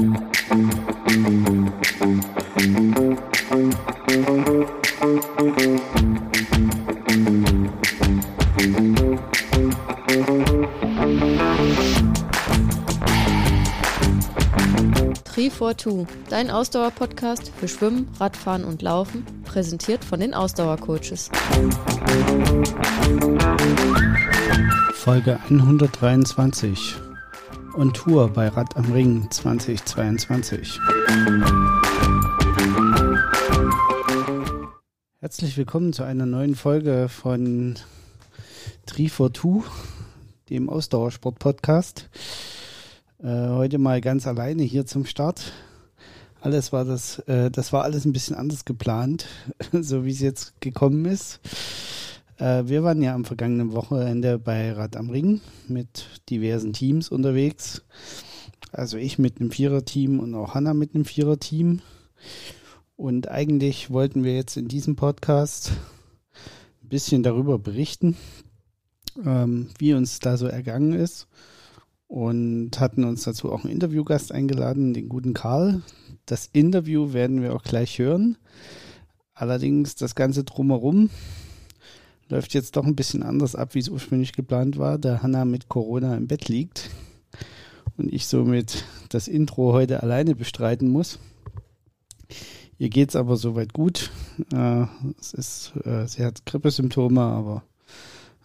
Tree dein Ausdauer-Podcast für Schwimmen, Radfahren und Laufen, präsentiert von den Ausdauercoaches. Folge 123 und Tour bei Rad am Ring 2022. Herzlich willkommen zu einer neuen Folge von Tree for Two, dem Ausdauersport-Podcast. Äh, heute mal ganz alleine hier zum Start. Alles war das, äh, das war alles ein bisschen anders geplant, so wie es jetzt gekommen ist. Äh, wir waren ja am vergangenen Wochenende bei Rad am Ring mit diversen Teams unterwegs. Also ich mit einem Viererteam und auch Hanna mit einem Viererteam. Und eigentlich wollten wir jetzt in diesem Podcast ein bisschen darüber berichten, ähm, wie uns da so ergangen ist und hatten uns dazu auch einen Interviewgast eingeladen, den guten Karl. Das Interview werden wir auch gleich hören. Allerdings das Ganze drumherum läuft jetzt doch ein bisschen anders ab, wie es ursprünglich geplant war, da Hanna mit Corona im Bett liegt und ich somit das Intro heute alleine bestreiten muss. Ihr geht es aber soweit gut. Äh, es ist, äh, sie hat Grippesymptome, aber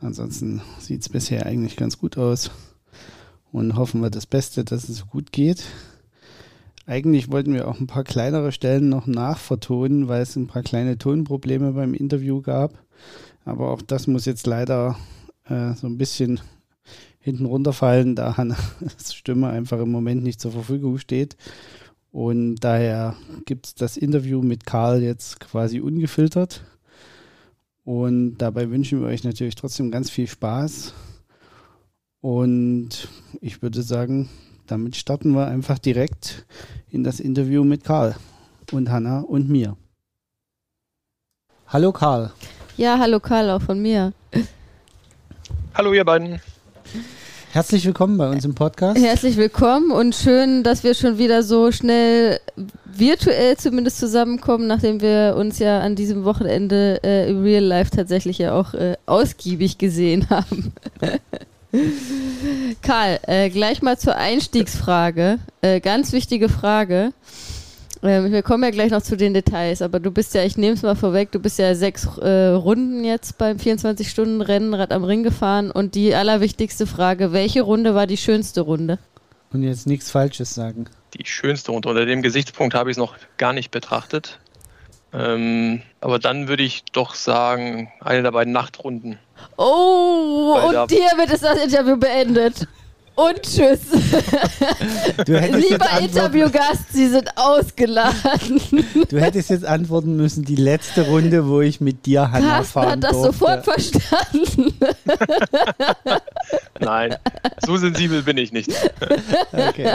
ansonsten sieht es bisher eigentlich ganz gut aus und hoffen wir das Beste, dass es gut geht. Eigentlich wollten wir auch ein paar kleinere Stellen noch nachvertonen, weil es ein paar kleine Tonprobleme beim Interview gab. Aber auch das muss jetzt leider äh, so ein bisschen hinten runterfallen, da Hannas Stimme einfach im Moment nicht zur Verfügung steht. Und daher gibt es das Interview mit Karl jetzt quasi ungefiltert. Und dabei wünschen wir euch natürlich trotzdem ganz viel Spaß und ich würde sagen, damit starten wir einfach direkt in das Interview mit Karl und Hanna und mir. Hallo Karl. Ja, hallo Karl, auch von mir. Hallo ihr beiden. Herzlich willkommen bei uns im Podcast. Herzlich willkommen und schön, dass wir schon wieder so schnell virtuell zumindest zusammenkommen, nachdem wir uns ja an diesem Wochenende äh, im Real Life tatsächlich ja auch äh, ausgiebig gesehen haben. Karl, äh, gleich mal zur Einstiegsfrage. Äh, ganz wichtige Frage. Ähm, wir kommen ja gleich noch zu den Details, aber du bist ja, ich nehme es mal vorweg, du bist ja sechs äh, Runden jetzt beim 24-Stunden-Rennen Rad am Ring gefahren und die allerwichtigste Frage, welche Runde war die schönste Runde? Und jetzt nichts Falsches sagen. Die schönste Runde. Unter dem Gesichtspunkt habe ich es noch gar nicht betrachtet. Ähm, aber dann würde ich doch sagen, eine der beiden Nachtrunden. Oh, Weil und hier wird es das Interview beendet. Und tschüss. Lieber Interviewgast, Sie sind ausgeladen. Du hättest jetzt antworten müssen, die letzte Runde, wo ich mit dir Hanna Carsten fahren hat das durfte. sofort verstanden. Nein, so sensibel bin ich nicht. Okay.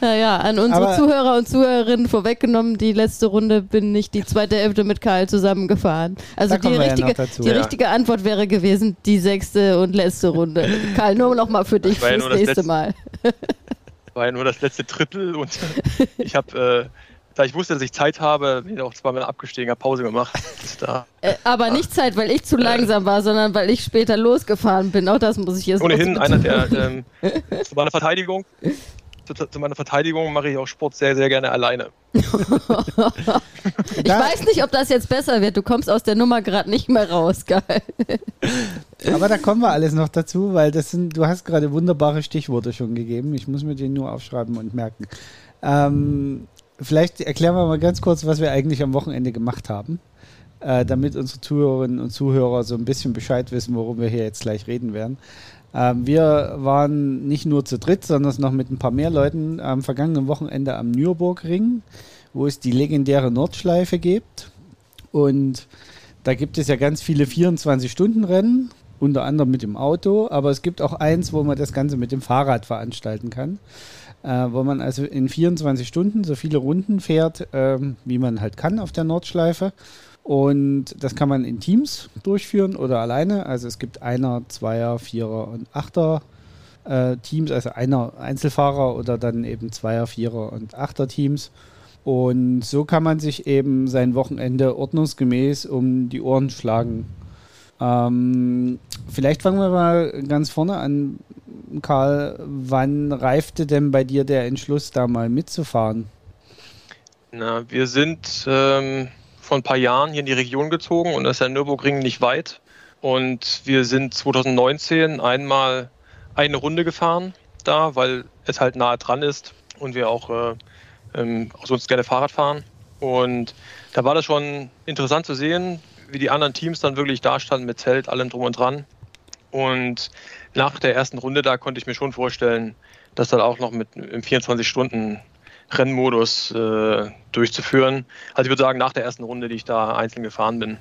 Naja, an unsere Aber Zuhörer und Zuhörerinnen vorweggenommen, die letzte Runde bin ich die zweite Hälfte mit Karl zusammengefahren. Also die, richtige, ja die richtige Antwort wäre gewesen, die sechste und letzte Runde. Karl, nur noch mal für dich fürs nächste letzte, Mal. war ja nur das letzte Drittel und ich habe, äh, da ich wusste, dass ich Zeit habe, bin ich auch zweimal abgestiegen, habe Pause gemacht. Äh, aber nicht Zeit, weil ich zu äh. langsam war, sondern weil ich später losgefahren bin. Auch das muss ich jetzt Ohnehin einer der, ähm, zu meiner Verteidigung, zu, zu, meiner Verteidigung mache ich auch Sport sehr, sehr gerne alleine. ich weiß nicht, ob das jetzt besser wird. Du kommst aus der Nummer gerade nicht mehr raus, geil. Aber da kommen wir alles noch dazu, weil das sind, du hast gerade wunderbare Stichworte schon gegeben. Ich muss mir die nur aufschreiben und merken. Ähm, vielleicht erklären wir mal ganz kurz, was wir eigentlich am Wochenende gemacht haben, äh, damit unsere Zuhörerinnen und Zuhörer so ein bisschen Bescheid wissen, worum wir hier jetzt gleich reden werden. Ähm, wir waren nicht nur zu dritt, sondern noch mit ein paar mehr Leuten am vergangenen Wochenende am Nürburgring, wo es die legendäre Nordschleife gibt. Und da gibt es ja ganz viele 24-Stunden-Rennen, unter anderem mit dem Auto, aber es gibt auch eins, wo man das Ganze mit dem Fahrrad veranstalten kann. Äh, wo man also in 24 Stunden so viele Runden fährt, äh, wie man halt kann auf der Nordschleife. Und das kann man in Teams durchführen oder alleine. Also es gibt Einer, Zweier, Vierer und Achter äh, Teams, also einer Einzelfahrer oder dann eben Zweier, Vierer und Achter Teams. Und so kann man sich eben sein Wochenende ordnungsgemäß um die Ohren schlagen. Ähm, vielleicht fangen wir mal ganz vorne an, Karl. Wann reifte denn bei dir der Entschluss, da mal mitzufahren? Na, wir sind ähm, vor ein paar Jahren hier in die Region gezogen und das ist ja Nürburgring nicht weit. Und wir sind 2019 einmal eine Runde gefahren da, weil es halt nahe dran ist und wir auch äh, ähm, sonst gerne Fahrrad fahren. Und da war das schon interessant zu sehen, wie die anderen Teams dann wirklich da standen mit Zelt, allem drum und dran. Und nach der ersten Runde, da konnte ich mir schon vorstellen, das dann auch noch mit im 24-Stunden-Rennmodus äh, durchzuführen. Also ich würde sagen, nach der ersten Runde, die ich da einzeln gefahren bin.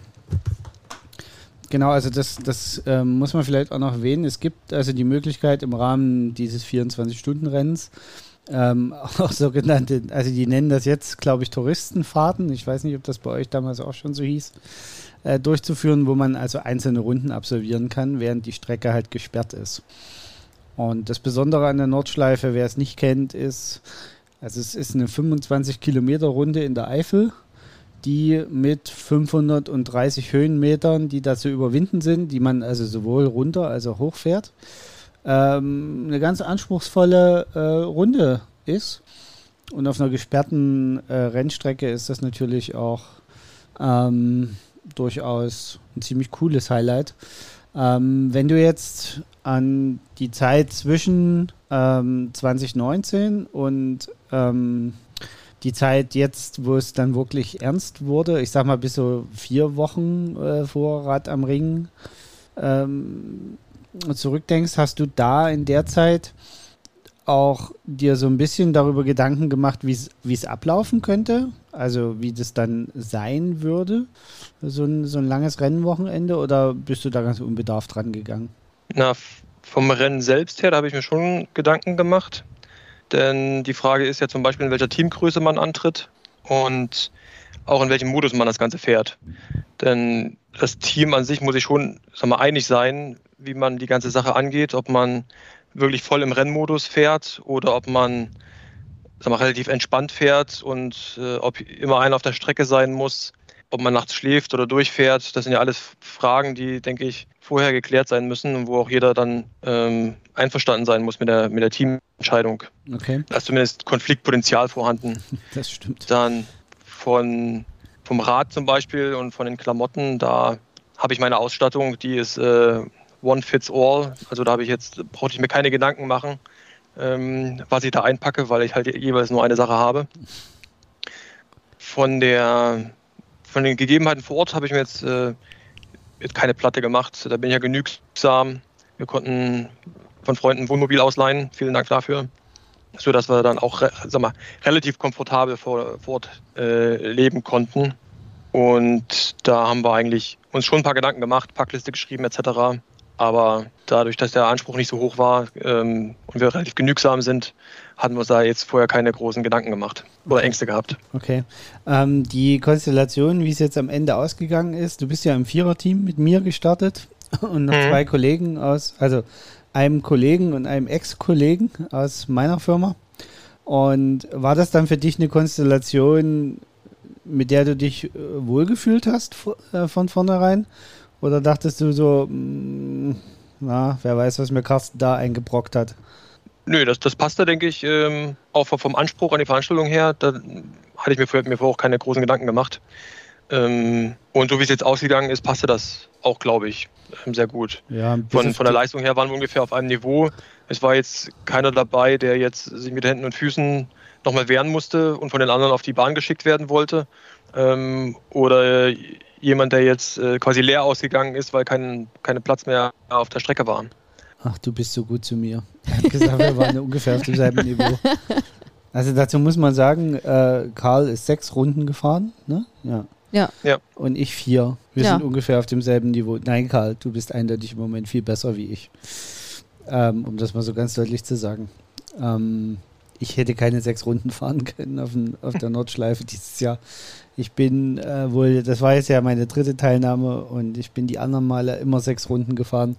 Genau, also das, das ähm, muss man vielleicht auch noch erwähnen. Es gibt also die Möglichkeit im Rahmen dieses 24-Stunden-Rennens ähm, auch sogenannte, also die nennen das jetzt, glaube ich, Touristenfahrten. Ich weiß nicht, ob das bei euch damals auch schon so hieß, äh, durchzuführen, wo man also einzelne Runden absolvieren kann, während die Strecke halt gesperrt ist. Und das Besondere an der Nordschleife, wer es nicht kennt, ist, also es ist eine 25 Kilometer Runde in der Eifel, die mit 530 Höhenmetern, die da zu überwinden sind, die man also sowohl runter als auch hoch fährt ähm, eine ganz anspruchsvolle äh, Runde ist. Und auf einer gesperrten äh, Rennstrecke ist das natürlich auch ähm, durchaus ein ziemlich cooles Highlight. Ähm, wenn du jetzt an die Zeit zwischen 2019 ähm, und ähm, die Zeit jetzt, wo es dann wirklich ernst wurde, ich sag mal bis so vier Wochen äh, vor Rad am Ring, ähm, zurückdenkst, hast du da in der Zeit auch dir so ein bisschen darüber Gedanken gemacht, wie es ablaufen könnte? Also wie das dann sein würde, so ein, so ein langes Rennwochenende, oder bist du da ganz unbedarft dran gegangen? Na, vom Rennen selbst her, da habe ich mir schon Gedanken gemacht. Denn die Frage ist ja zum Beispiel, in welcher Teamgröße man antritt und auch in welchem Modus man das Ganze fährt. Denn das Team an sich muss sich schon sag mal, einig sein, wie man die ganze Sache angeht, ob man wirklich voll im Rennmodus fährt oder ob man sag mal, relativ entspannt fährt und äh, ob immer einer auf der Strecke sein muss, ob man nachts schläft oder durchfährt. Das sind ja alles Fragen, die, denke ich, vorher geklärt sein müssen und wo auch jeder dann ähm, einverstanden sein muss mit der, mit der Teamentscheidung. Okay. Da ist zumindest Konfliktpotenzial vorhanden. Das stimmt. Dann von, vom Rad zum Beispiel und von den Klamotten, da habe ich meine Ausstattung, die ist äh, One Fits All. Also da habe ich jetzt, brauchte ich mir keine Gedanken machen, ähm, was ich da einpacke, weil ich halt jeweils nur eine Sache habe. Von der von den Gegebenheiten vor Ort habe ich mir jetzt, äh, jetzt keine Platte gemacht. Da bin ich ja genügsam. Wir konnten von Freunden ein Wohnmobil ausleihen. Vielen Dank dafür. So dass wir dann auch sag mal, relativ komfortabel vor, vor Ort äh, leben konnten. Und da haben wir eigentlich uns schon ein paar Gedanken gemacht, Packliste geschrieben etc. Aber dadurch, dass der Anspruch nicht so hoch war ähm, und wir relativ genügsam sind, hatten wir uns da jetzt vorher keine großen Gedanken gemacht oder Ängste gehabt. Okay. Ähm, die Konstellation, wie es jetzt am Ende ausgegangen ist, du bist ja im Viererteam mit mir gestartet und noch mhm. zwei Kollegen aus, also einem Kollegen und einem Ex-Kollegen aus meiner Firma. Und war das dann für dich eine Konstellation, mit der du dich äh, wohlgefühlt hast äh, von vornherein? Oder dachtest du so, mm, na, wer weiß, was mir Carsten da eingebrockt hat? Nö, das, das passte, denke ich, ähm, auch vom Anspruch an die Veranstaltung her. Da hatte ich mir vorher, mir vorher auch keine großen Gedanken gemacht. Ähm, und so wie es jetzt ausgegangen ist, passte das auch, glaube ich, ähm, sehr gut. Ja, von, von der Leistung her waren wir ungefähr auf einem Niveau. Es war jetzt keiner dabei, der jetzt sich mit Händen und Füßen nochmal wehren musste und von den anderen auf die Bahn geschickt werden wollte. Ähm, oder jemand, der jetzt äh, quasi leer ausgegangen ist, weil kein, keine Platz mehr auf der Strecke waren. Ach, du bist so gut zu mir. Er hat gesagt, wir waren ungefähr auf demselben Niveau. Also dazu muss man sagen, äh, Karl ist sechs Runden gefahren, ne? Ja. Ja. ja. Und ich vier. Wir ja. sind ungefähr auf demselben Niveau. Nein, Karl, du bist eindeutig im Moment viel besser wie ich. Ähm, um das mal so ganz deutlich zu sagen. Ähm, ich hätte keine sechs Runden fahren können auf, den, auf der Nordschleife dieses Jahr. Ich bin äh, wohl, das war jetzt ja meine dritte Teilnahme und ich bin die anderen Male immer sechs Runden gefahren.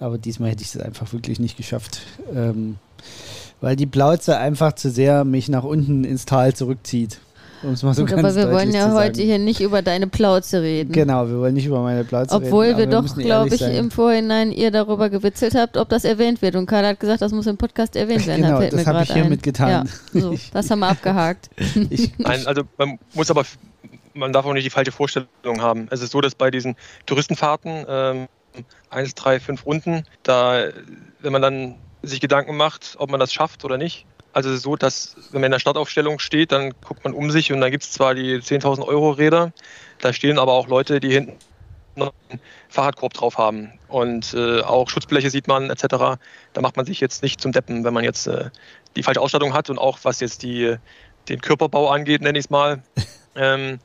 Aber diesmal hätte ich es einfach wirklich nicht geschafft. Ähm, weil die Plauze einfach zu sehr mich nach unten ins Tal zurückzieht. Um es mal so Gut, ganz aber wir wollen ja heute hier nicht über deine Plauze reden. Genau, wir wollen nicht über meine Plauze Obwohl reden. Obwohl wir doch, glaube ich, sein. im Vorhinein ihr darüber gewitzelt habt, ob das erwähnt wird. Und Karl hat gesagt, das muss im Podcast erwähnt werden. Genau, das habe ich hiermit getan. Ja, so, das haben wir abgehakt. Nein, also man muss aber, man darf auch nicht die falsche Vorstellung haben. Es ist so, dass bei diesen Touristenfahrten ähm, eins, drei, fünf Runden, da, wenn man dann sich Gedanken macht, ob man das schafft oder nicht, also es ist so, dass wenn man in der Startaufstellung steht, dann guckt man um sich und dann gibt es zwar die 10.000 Euro Räder, da stehen aber auch Leute, die hinten noch einen Fahrradkorb drauf haben und äh, auch Schutzbleche sieht man etc. Da macht man sich jetzt nicht zum Deppen, wenn man jetzt äh, die falsche Ausstattung hat und auch was jetzt die, den Körperbau angeht, nenne ich es mal, ähm,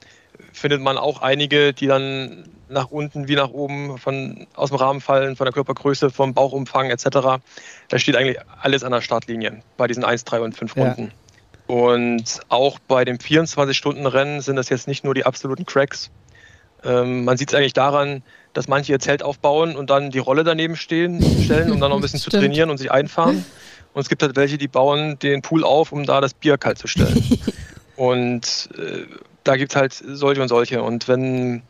findet man auch einige, die dann nach unten wie nach oben von, aus dem Rahmen fallen, von der Körpergröße, vom Bauchumfang etc. Da steht eigentlich alles an der Startlinie bei diesen 1, 3 und 5 Runden. Ja. Und auch bei dem 24-Stunden-Rennen sind das jetzt nicht nur die absoluten Cracks. Ähm, man sieht es eigentlich daran, dass manche ihr Zelt aufbauen und dann die Rolle daneben stehen, stellen, um dann noch ein bisschen zu trainieren und sich einfahren. Und es gibt halt welche, die bauen den Pool auf, um da das Bier kalt zu stellen. und äh, da gibt es halt solche und solche. Und wenn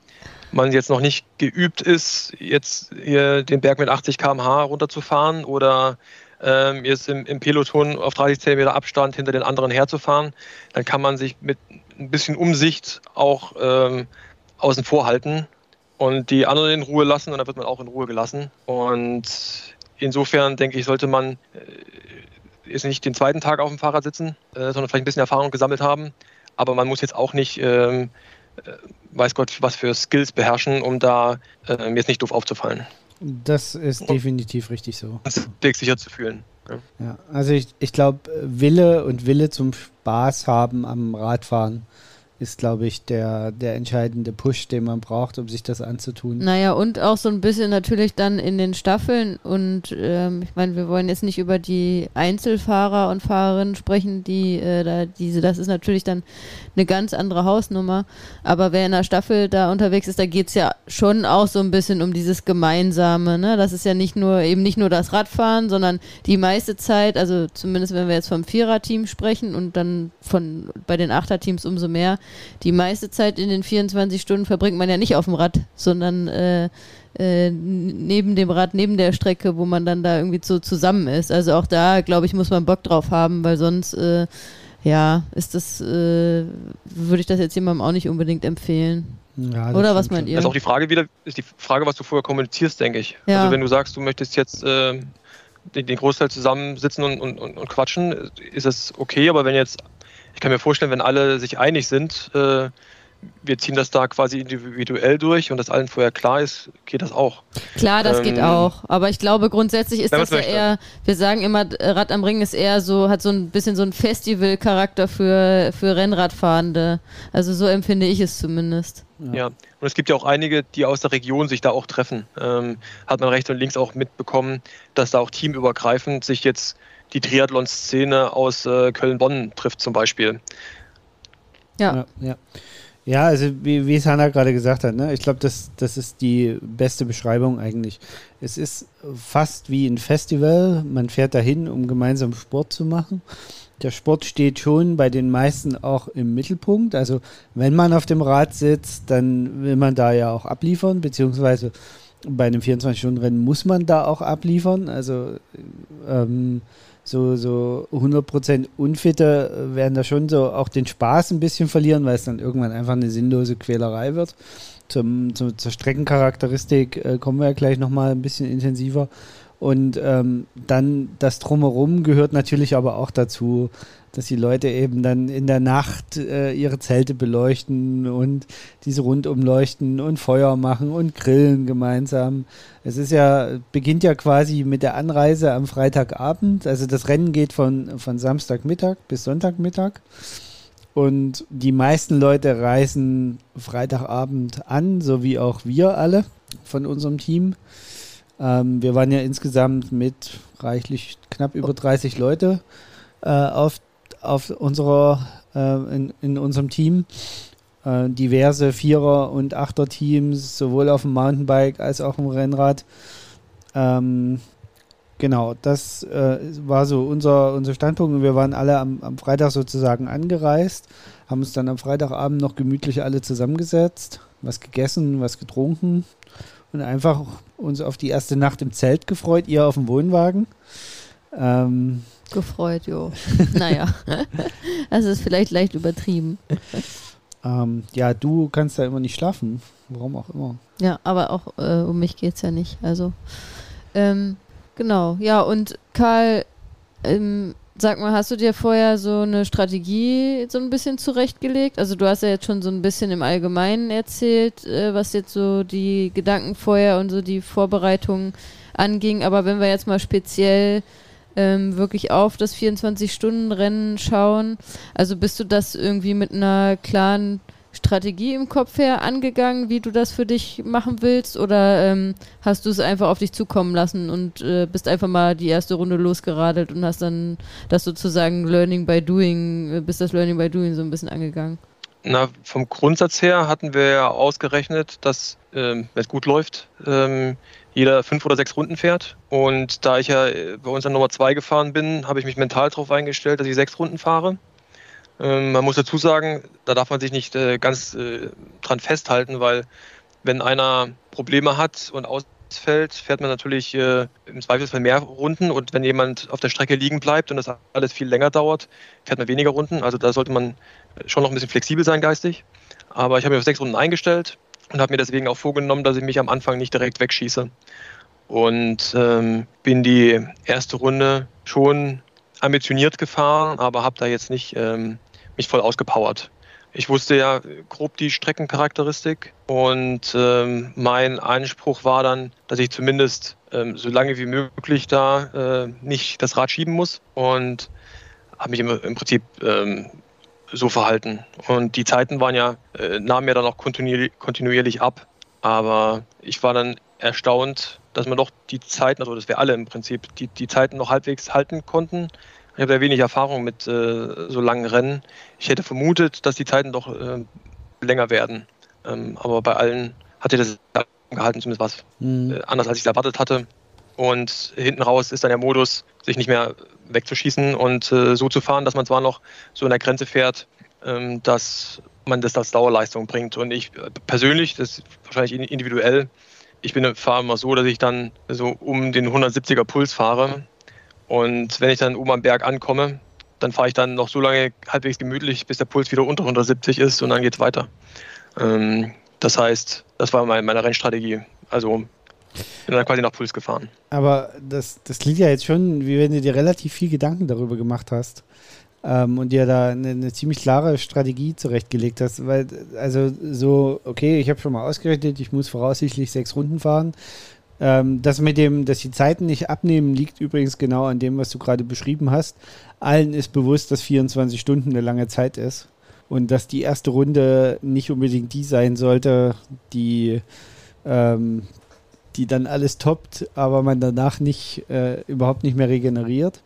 man jetzt noch nicht geübt ist, jetzt hier den Berg mit 80 km/h runterzufahren oder ähm, jetzt im, im, Peloton auf 30 cm Abstand hinter den anderen herzufahren, dann kann man sich mit ein bisschen Umsicht auch ähm, außen vor halten und die anderen in Ruhe lassen und dann wird man auch in Ruhe gelassen. Und insofern denke ich, sollte man äh, jetzt nicht den zweiten Tag auf dem Fahrrad sitzen, äh, sondern vielleicht ein bisschen Erfahrung gesammelt haben. Aber man muss jetzt auch nicht ähm, äh, weiß Gott, was für Skills beherrschen, um da äh, jetzt nicht doof aufzufallen. Das ist definitiv richtig so. Weg sicher zu fühlen. Ja, ja also ich, ich glaube, Wille und Wille zum Spaß haben am Radfahren ist, glaube ich, der, der entscheidende Push, den man braucht, um sich das anzutun. Naja, und auch so ein bisschen natürlich dann in den Staffeln. Und ähm, ich meine, wir wollen jetzt nicht über die Einzelfahrer und Fahrerinnen sprechen, die äh, da diese, das ist natürlich dann eine ganz andere Hausnummer. Aber wer in der Staffel da unterwegs ist, da geht es ja schon auch so ein bisschen um dieses Gemeinsame. Ne? Das ist ja nicht nur eben nicht nur das Radfahren, sondern die meiste Zeit, also zumindest wenn wir jetzt vom Viererteam sprechen und dann von bei den Achterteams umso mehr, die meiste Zeit in den 24 Stunden verbringt man ja nicht auf dem Rad, sondern äh, äh, neben dem Rad, neben der Strecke, wo man dann da irgendwie so zusammen ist. Also auch da, glaube ich, muss man Bock drauf haben, weil sonst, äh, ja, ist das, äh, würde ich das jetzt jemandem auch nicht unbedingt empfehlen. Ja, Oder was meint ihr? Das ist auch die Frage wieder, ist die Frage, was du vorher kommunizierst, denke ich. Ja. Also wenn du sagst, du möchtest jetzt äh, den, den, Großteil zusammensitzen und, und, und, quatschen, ist das okay, aber wenn jetzt ich kann mir vorstellen, wenn alle sich einig sind, äh, wir ziehen das da quasi individuell durch und das allen vorher klar ist, geht das auch. Klar, das ähm, geht auch. Aber ich glaube, grundsätzlich ist das ja eher, wir sagen immer, Rad am Ring ist eher so, hat so ein bisschen so ein Festivalcharakter für, für Rennradfahrende. Also so empfinde ich es zumindest. Ja. ja. und es gibt ja auch einige, die aus der Region sich da auch treffen. Ähm, hat man rechts und links auch mitbekommen, dass da auch teamübergreifend sich jetzt die Triathlon-Szene aus äh, Köln-Bonn trifft zum Beispiel. Ja. ja, ja. Ja, also wie, wie es Hanna gerade gesagt hat, ne? ich glaube, das, das ist die beste Beschreibung eigentlich. Es ist fast wie ein Festival. Man fährt dahin, um gemeinsam Sport zu machen. Der Sport steht schon bei den meisten auch im Mittelpunkt. Also wenn man auf dem Rad sitzt, dann will man da ja auch abliefern, beziehungsweise bei einem 24-Stunden-Rennen muss man da auch abliefern. Also ähm, so, so 100% Unfitte werden da schon so auch den Spaß ein bisschen verlieren, weil es dann irgendwann einfach eine sinnlose Quälerei wird. Zum, zum, zur Streckencharakteristik äh, kommen wir ja gleich nochmal ein bisschen intensiver. Und ähm, dann das Drumherum gehört natürlich aber auch dazu, dass die Leute eben dann in der Nacht äh, ihre Zelte beleuchten und diese rundum leuchten und Feuer machen und grillen gemeinsam. Es ist ja, beginnt ja quasi mit der Anreise am Freitagabend. Also das Rennen geht von, von Samstagmittag bis Sonntagmittag. Und die meisten Leute reisen Freitagabend an, so wie auch wir alle von unserem Team. Ähm, wir waren ja insgesamt mit reichlich knapp über 30 Leute äh, auf auf unserer, äh, in, in unserem Team. Äh, diverse Vierer- und Achter-Teams, sowohl auf dem Mountainbike als auch im Rennrad. Ähm, genau, das äh, war so unser, unser Standpunkt und wir waren alle am, am Freitag sozusagen angereist, haben uns dann am Freitagabend noch gemütlich alle zusammengesetzt, was gegessen, was getrunken und einfach uns auf die erste Nacht im Zelt gefreut, ihr auf dem Wohnwagen. Ähm, gefreut, jo. naja, das ist vielleicht leicht übertrieben. Ähm, ja, du kannst da immer nicht schlafen. Warum auch immer. Ja, aber auch äh, um mich geht es ja nicht. Also, ähm, genau. Ja, und Karl, ähm, sag mal, hast du dir vorher so eine Strategie so ein bisschen zurechtgelegt? Also, du hast ja jetzt schon so ein bisschen im Allgemeinen erzählt, äh, was jetzt so die Gedanken vorher und so die Vorbereitungen anging. Aber wenn wir jetzt mal speziell ähm, wirklich auf das 24-Stunden-Rennen schauen? Also bist du das irgendwie mit einer klaren Strategie im Kopf her angegangen, wie du das für dich machen willst? Oder ähm, hast du es einfach auf dich zukommen lassen und äh, bist einfach mal die erste Runde losgeradelt und hast dann das sozusagen Learning by Doing, äh, bist das Learning by Doing so ein bisschen angegangen? Na, vom Grundsatz her hatten wir ja ausgerechnet, dass, ähm, wenn es gut läuft, ähm, jeder fünf oder sechs Runden fährt. Und da ich ja äh, bei uns an Nummer zwei gefahren bin, habe ich mich mental darauf eingestellt, dass ich sechs Runden fahre. Ähm, man muss dazu sagen, da darf man sich nicht äh, ganz äh, dran festhalten, weil wenn einer Probleme hat und ausfällt, fährt man natürlich äh, im Zweifelsfall mehr Runden und wenn jemand auf der Strecke liegen bleibt und das alles viel länger dauert, fährt man weniger Runden. Also da sollte man schon noch ein bisschen flexibel sein geistig. Aber ich habe mich auf sechs Runden eingestellt und habe mir deswegen auch vorgenommen, dass ich mich am Anfang nicht direkt wegschieße. Und ähm, bin die erste Runde schon ambitioniert gefahren, aber habe da jetzt nicht ähm, mich voll ausgepowert. Ich wusste ja grob die Streckencharakteristik und ähm, mein Anspruch war dann, dass ich zumindest ähm, so lange wie möglich da äh, nicht das Rad schieben muss und habe mich im, im Prinzip ähm, so verhalten. Und die Zeiten waren ja, äh, nahmen ja dann auch kontinuierlich, ab. Aber ich war dann erstaunt, dass man doch die Zeiten, also dass wir alle im Prinzip, die, die Zeiten noch halbwegs halten konnten. Ich habe ja wenig Erfahrung mit äh, so langen Rennen. Ich hätte vermutet, dass die Zeiten doch äh, länger werden. Ähm, aber bei allen hat sich das gehalten, zumindest was mhm. äh, anders, als ich es erwartet hatte. Und hinten raus ist dann der Modus, sich nicht mehr wegzuschießen und äh, so zu fahren, dass man zwar noch so in der Grenze fährt, ähm, dass man das als Dauerleistung bringt. Und ich äh, persönlich, das ist wahrscheinlich individuell, ich bin fahre immer so, dass ich dann so um den 170er Puls fahre. Und wenn ich dann oben am Berg ankomme, dann fahre ich dann noch so lange halbwegs gemütlich, bis der Puls wieder unter 170 ist und dann geht es weiter. Ähm, das heißt, das war meine Rennstrategie. Also bin dann quasi nach Puls gefahren. Aber das, das klingt ja jetzt schon, wie wenn du dir relativ viel Gedanken darüber gemacht hast. Ähm, und dir da eine, eine, ziemlich klare Strategie zurechtgelegt hast. Weil, also so, okay, ich habe schon mal ausgerechnet, ich muss voraussichtlich sechs Runden fahren. Ähm, das mit dem, dass die Zeiten nicht abnehmen, liegt übrigens genau an dem, was du gerade beschrieben hast. Allen ist bewusst, dass 24 Stunden eine lange Zeit ist. Und dass die erste Runde nicht unbedingt die sein sollte, die ähm, die dann alles toppt, aber man danach nicht äh, überhaupt nicht mehr regeneriert.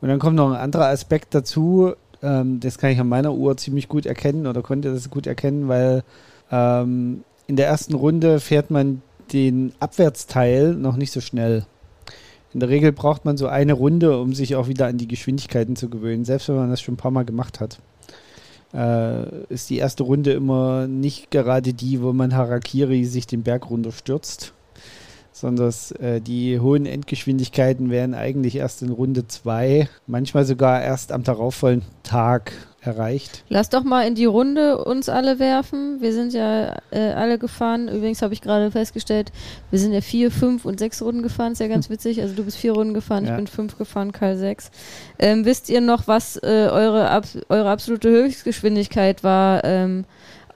Und dann kommt noch ein anderer Aspekt dazu, ähm, das kann ich an meiner Uhr ziemlich gut erkennen oder konnte das gut erkennen, weil ähm, in der ersten Runde fährt man den Abwärtsteil noch nicht so schnell. In der Regel braucht man so eine Runde, um sich auch wieder an die Geschwindigkeiten zu gewöhnen, selbst wenn man das schon ein paar Mal gemacht hat. Äh, ist die erste Runde immer nicht gerade die, wo man Harakiri sich den Berg runter sondern äh, die hohen Endgeschwindigkeiten werden eigentlich erst in Runde 2, manchmal sogar erst am darauffolgenden Tag erreicht. Lass doch mal in die Runde uns alle werfen. Wir sind ja äh, alle gefahren. Übrigens habe ich gerade festgestellt, wir sind ja vier, fünf und sechs Runden gefahren. Ist ja ganz witzig. Also du bist vier Runden gefahren, ja. ich bin fünf gefahren, Karl sechs. Ähm, wisst ihr noch, was äh, eure, ab, eure absolute Höchstgeschwindigkeit war? Ähm,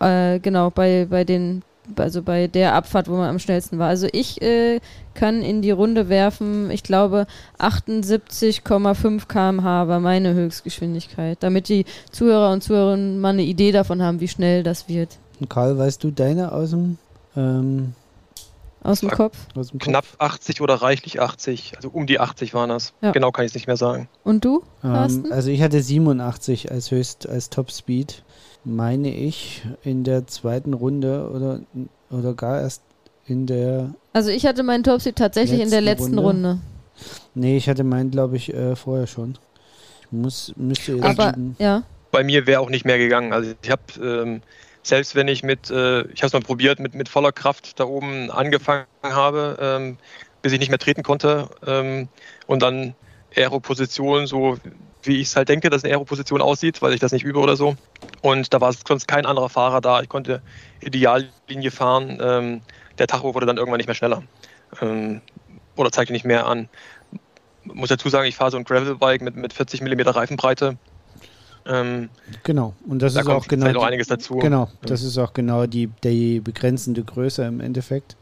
äh, genau, bei, bei den also bei der Abfahrt, wo man am schnellsten war. Also ich äh, kann in die Runde werfen, ich glaube 78,5 km/h war meine Höchstgeschwindigkeit, damit die Zuhörer und Zuhörerinnen mal eine Idee davon haben, wie schnell das wird. Und Karl, weißt du deine aus dem ähm, aus dem Kopf? Aus dem Knapp 80 oder reichlich 80, also um die 80 waren das. Ja. Genau kann ich es nicht mehr sagen. Und du? Ähm, also ich hatte 87 als höchst als Top Speed meine ich, in der zweiten Runde oder, oder gar erst in der. Also ich hatte meinen Topspeed tatsächlich in der letzten Runde. Runde. Nee, ich hatte meinen, glaube ich, äh, vorher schon. Ich muss, müsste jetzt Aber, ja. Bei mir wäre auch nicht mehr gegangen. Also ich habe, ähm, selbst wenn ich mit, äh, ich habe es mal probiert, mit, mit voller Kraft da oben angefangen habe, ähm, bis ich nicht mehr treten konnte ähm, und dann Aero-Position, so wie ich es halt denke, dass eine Aero-Position aussieht, weil ich das nicht übe oder so. Und da war sonst kein anderer Fahrer da. Ich konnte Ideallinie fahren. Ähm, der Tacho wurde dann irgendwann nicht mehr schneller. Ähm, oder zeigte nicht mehr an. Muss dazu sagen, ich fahre so ein Gravelbike mit, mit 40 mm Reifenbreite. Ähm, genau, und das da ist auch genau. Auch einiges dazu. Genau, das ist auch genau die, die begrenzende Größe im Endeffekt.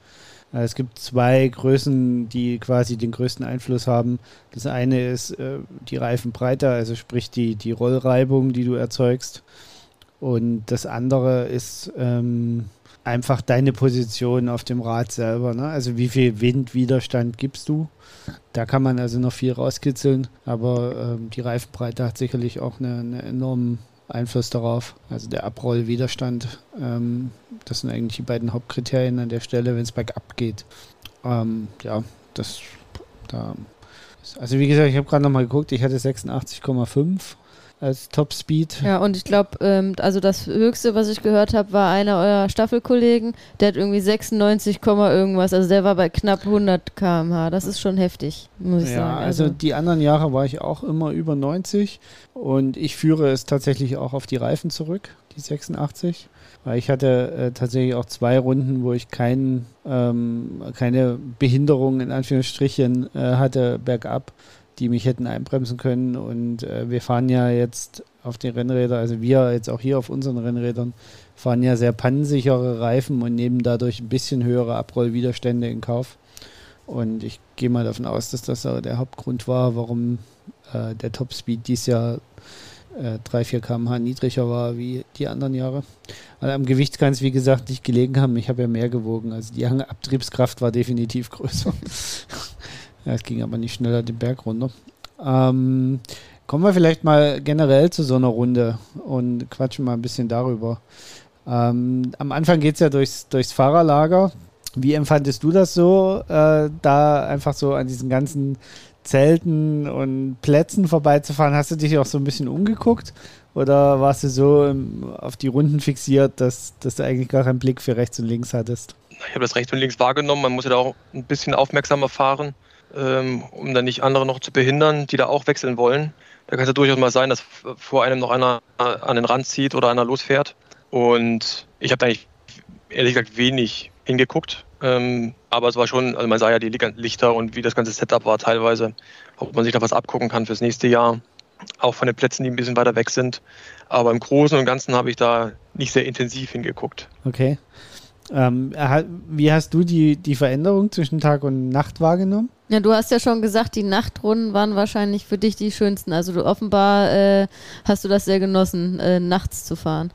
Äh, es gibt zwei Größen, die quasi den größten Einfluss haben. Das eine ist äh, die Reifenbreite, also sprich die, die Rollreibung, die du erzeugst. Und das andere ist ähm, einfach deine Position auf dem Rad selber. Ne? Also wie viel Windwiderstand gibst du? Da kann man also noch viel rauskitzeln, aber ähm, die Reifenbreite hat sicherlich auch einen eine enormen Einfluss darauf. Also der Abrollwiderstand, ähm, das sind eigentlich die beiden Hauptkriterien an der Stelle, wenn es bergab geht. Ähm, ja, das da. Also wie gesagt, ich habe gerade nochmal geguckt, ich hatte 86,5 als Top Speed. Ja, und ich glaube, ähm, also das Höchste, was ich gehört habe, war einer eurer Staffelkollegen, der hat irgendwie 96, irgendwas, also der war bei knapp 100 km/h. Das ist schon heftig, muss ich ja, sagen. Also, also die anderen Jahre war ich auch immer über 90 und ich führe es tatsächlich auch auf die Reifen zurück, die 86. Weil ich hatte äh, tatsächlich auch zwei Runden, wo ich kein, ähm, keine Behinderung in Anführungsstrichen äh, hatte bergab die mich hätten einbremsen können. Und äh, wir fahren ja jetzt auf den Rennrädern, also wir jetzt auch hier auf unseren Rennrädern, fahren ja sehr pannensichere Reifen und nehmen dadurch ein bisschen höhere Abrollwiderstände in Kauf. Und ich gehe mal davon aus, dass das der Hauptgrund war, warum äh, der Topspeed dieses Jahr äh, 3, 4 km/h niedriger war wie die anderen Jahre. Weil am Gewicht kann es, wie gesagt, nicht gelegen haben. Ich habe ja mehr gewogen. Also die Abtriebskraft war definitiv größer. Ja, es ging aber nicht schneller den Berg runter. Ähm, kommen wir vielleicht mal generell zu so einer Runde und quatschen mal ein bisschen darüber. Ähm, am Anfang geht es ja durchs, durchs Fahrerlager. Wie empfandest du das so, äh, da einfach so an diesen ganzen Zelten und Plätzen vorbeizufahren? Hast du dich auch so ein bisschen umgeguckt oder warst du so im, auf die Runden fixiert, dass, dass du eigentlich gar keinen Blick für rechts und links hattest? Ich habe das rechts und links wahrgenommen. Man muss ja da auch ein bisschen aufmerksamer fahren ähm, um dann nicht andere noch zu behindern, die da auch wechseln wollen. Da kann es ja durchaus mal sein, dass vor einem noch einer an den Rand zieht oder einer losfährt. Und ich habe da eigentlich ehrlich gesagt wenig hingeguckt. Ähm, aber es war schon, also man sah ja die Lichter und wie das ganze Setup war teilweise, ob man sich da was abgucken kann fürs nächste Jahr. Auch von den Plätzen, die ein bisschen weiter weg sind. Aber im Großen und Ganzen habe ich da nicht sehr intensiv hingeguckt. Okay. Ähm, wie hast du die, die Veränderung zwischen Tag und Nacht wahrgenommen? Ja, du hast ja schon gesagt, die Nachtrunden waren wahrscheinlich für dich die schönsten. Also du offenbar äh, hast du das sehr genossen, äh, nachts zu fahren.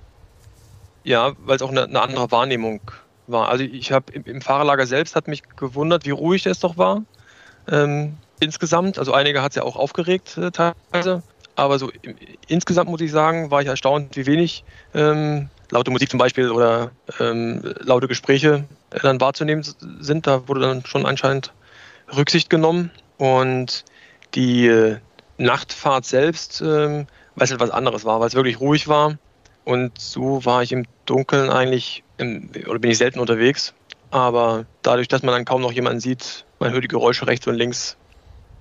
Ja, weil es auch eine, eine, andere Wahrnehmung war. Also ich habe im, im, Fahrerlager selbst hat mich gewundert, wie ruhig es doch war. Ähm, insgesamt, also einige hat es ja auch aufgeregt äh, teilweise. Aber so im, insgesamt muss ich sagen, war ich erstaunt, wie wenig ähm, laute Musik zum Beispiel oder ähm, laute Gespräche äh, dann wahrzunehmen sind. Da wurde dann schon anscheinend Rücksicht genommen und die äh, Nachtfahrt selbst, ähm, weil es etwas anderes war, weil es wirklich ruhig war. Und so war ich im Dunkeln eigentlich, im, oder bin ich selten unterwegs. Aber dadurch, dass man dann kaum noch jemanden sieht, man hört die Geräusche rechts und links,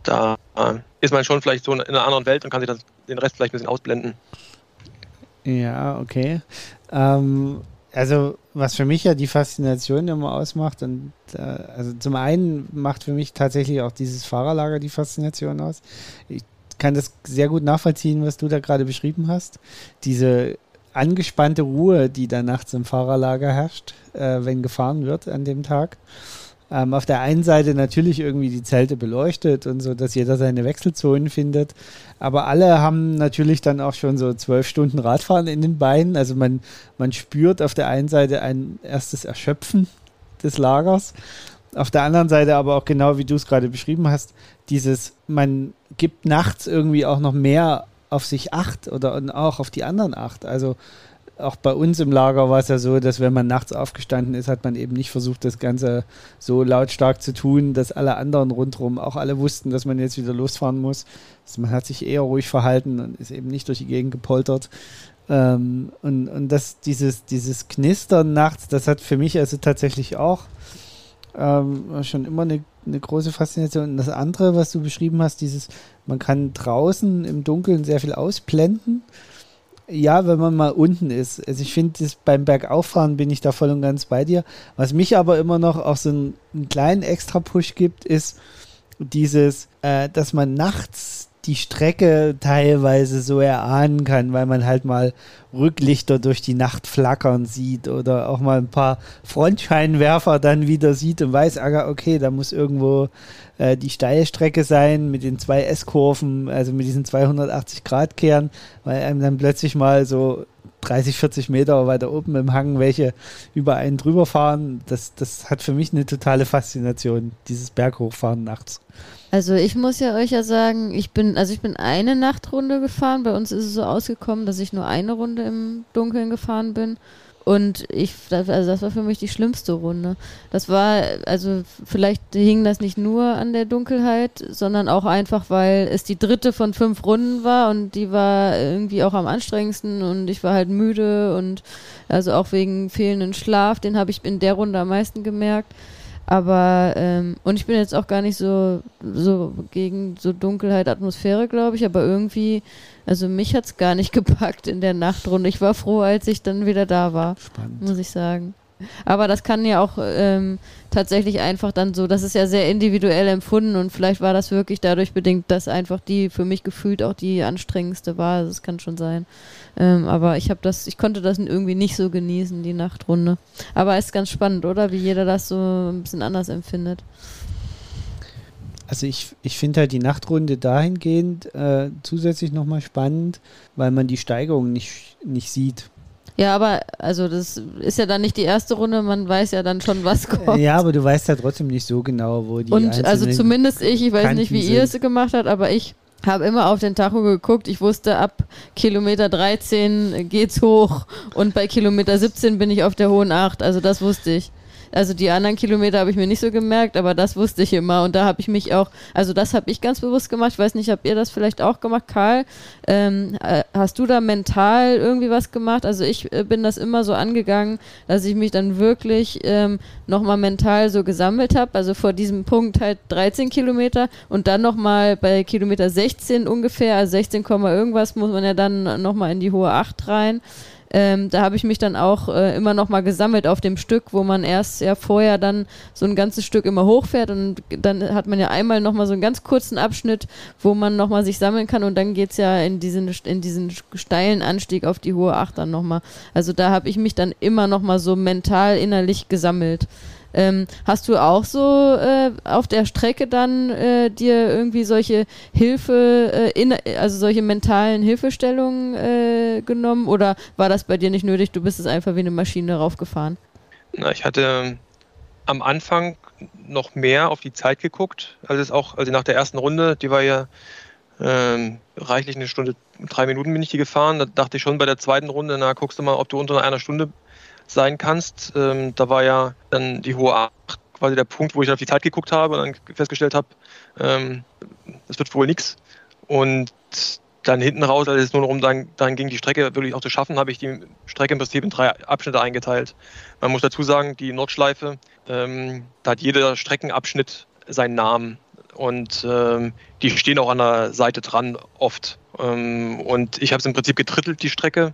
da äh, ist man schon vielleicht so in einer anderen Welt und kann sich das, den Rest vielleicht ein bisschen ausblenden. Ja, okay. Ähm, also, was für mich ja die Faszination immer ausmacht, und äh, also zum einen macht für mich tatsächlich auch dieses Fahrerlager die Faszination aus. Ich kann das sehr gut nachvollziehen, was du da gerade beschrieben hast. Diese angespannte Ruhe, die da nachts im Fahrerlager herrscht, äh, wenn gefahren wird an dem Tag ähm, auf der einen Seite natürlich irgendwie die Zelte beleuchtet und so, dass jeder seine Wechselzonen findet. Aber alle haben natürlich dann auch schon so zwölf Stunden Radfahren in den Beinen. Also man, man spürt auf der einen Seite ein erstes Erschöpfen des Lagers. Auf der anderen Seite aber auch genau wie du es gerade beschrieben hast, dieses, man gibt nachts irgendwie auch noch mehr auf sich acht oder auch auf die anderen acht. Also auch bei uns im Lager war es ja so, dass wenn man nachts aufgestanden ist, hat man eben nicht versucht, das Ganze so lautstark zu tun, dass alle anderen rundherum auch alle wussten, dass man jetzt wieder losfahren muss. Also man hat sich eher ruhig verhalten und ist eben nicht durch die Gegend gepoltert. Ähm, und, und das, dieses, dieses Knistern nachts, das hat für mich also tatsächlich auch ähm, schon immer eine, eine große Faszination. Und das andere, was du beschrieben hast, dieses, man kann draußen im Dunkeln sehr viel ausblenden ja, wenn man mal unten ist. Also ich finde, beim Bergauffahren bin ich da voll und ganz bei dir. Was mich aber immer noch auch so einen, einen kleinen Extra-Push gibt, ist dieses, äh, dass man nachts die Strecke teilweise so erahnen kann, weil man halt mal Rücklichter durch die Nacht flackern sieht oder auch mal ein paar Frontscheinwerfer dann wieder sieht und weiß, okay, da muss irgendwo äh, die Steilstrecke sein mit den zwei S-Kurven, also mit diesen 280 Grad Kehren, weil einem dann plötzlich mal so 30, 40 Meter weiter oben im Hang welche über einen drüber fahren. Das, das hat für mich eine totale Faszination, dieses Berghochfahren nachts. Also ich muss ja euch ja sagen, ich bin, also ich bin eine Nachtrunde gefahren. Bei uns ist es so ausgekommen, dass ich nur eine Runde im Dunkeln gefahren bin. Und ich, also das war für mich die schlimmste Runde. Das war, also vielleicht hing das nicht nur an der Dunkelheit, sondern auch einfach, weil es die dritte von fünf Runden war und die war irgendwie auch am anstrengendsten und ich war halt müde und also auch wegen fehlenden Schlaf, den habe ich in der Runde am meisten gemerkt. Aber, ähm, und ich bin jetzt auch gar nicht so, so gegen so Dunkelheit, Atmosphäre, glaube ich, aber irgendwie, also mich hat es gar nicht gepackt in der Nachtrunde. Ich war froh, als ich dann wieder da war, Spannend. muss ich sagen. Aber das kann ja auch ähm, tatsächlich einfach dann so, das ist ja sehr individuell empfunden und vielleicht war das wirklich dadurch bedingt, dass einfach die für mich gefühlt auch die anstrengendste war. Das kann schon sein. Ähm, aber ich habe das, ich konnte das irgendwie nicht so genießen, die Nachtrunde. Aber es ist ganz spannend, oder? Wie jeder das so ein bisschen anders empfindet. Also ich, ich finde halt die Nachtrunde dahingehend äh, zusätzlich nochmal spannend, weil man die Steigerung nicht, nicht sieht. Ja, aber also das ist ja dann nicht die erste Runde, man weiß ja dann schon, was kommt. Ja, aber du weißt ja trotzdem nicht so genau, wo die Und also zumindest ich, ich weiß Kanten nicht, wie sind. ihr es gemacht habt, aber ich habe immer auf den Tacho geguckt. Ich wusste, ab Kilometer 13 geht's hoch und bei Kilometer 17 bin ich auf der hohen Acht. Also das wusste ich. Also die anderen Kilometer habe ich mir nicht so gemerkt, aber das wusste ich immer. Und da habe ich mich auch, also das habe ich ganz bewusst gemacht. Ich weiß nicht, habt ihr das vielleicht auch gemacht, Karl? Ähm, äh, hast du da mental irgendwie was gemacht? Also ich äh, bin das immer so angegangen, dass ich mich dann wirklich ähm, nochmal mental so gesammelt habe. Also vor diesem Punkt halt 13 Kilometer und dann nochmal bei Kilometer 16 ungefähr, also 16, irgendwas muss man ja dann nochmal in die hohe 8 rein. Ähm, da habe ich mich dann auch äh, immer noch mal gesammelt auf dem Stück, wo man erst ja vorher dann so ein ganzes Stück immer hochfährt und dann hat man ja einmal noch mal so einen ganz kurzen Abschnitt, wo man noch mal sich sammeln kann und dann geht es ja in diesen, in diesen steilen Anstieg auf die hohe Acht dann noch mal. Also da habe ich mich dann immer noch mal so mental innerlich gesammelt. Ähm, hast du auch so äh, auf der Strecke dann äh, dir irgendwie solche Hilfe, äh, in, also solche mentalen Hilfestellungen äh, genommen oder war das bei dir nicht nötig? Du bist es einfach wie eine Maschine raufgefahren? Na, ich hatte am Anfang noch mehr auf die Zeit geguckt, als es auch, also nach der ersten Runde, die war ja ähm, reichlich eine Stunde, drei Minuten bin ich die gefahren. Da dachte ich schon bei der zweiten Runde, na, guckst du mal, ob du unter einer Stunde sein kannst. Ähm, da war ja dann die hohe 8 quasi der Punkt, wo ich auf die Zeit geguckt habe und dann festgestellt habe, ähm, das wird wohl nichts. Und dann hinten raus, als es nur darum dann, dann ging, die Strecke wirklich auch zu schaffen, habe ich die Strecke im Prinzip in drei Abschnitte eingeteilt. Man muss dazu sagen, die Nordschleife, ähm, da hat jeder Streckenabschnitt seinen Namen und ähm, die stehen auch an der Seite dran oft. Ähm, und ich habe es im Prinzip getrittelt, die Strecke.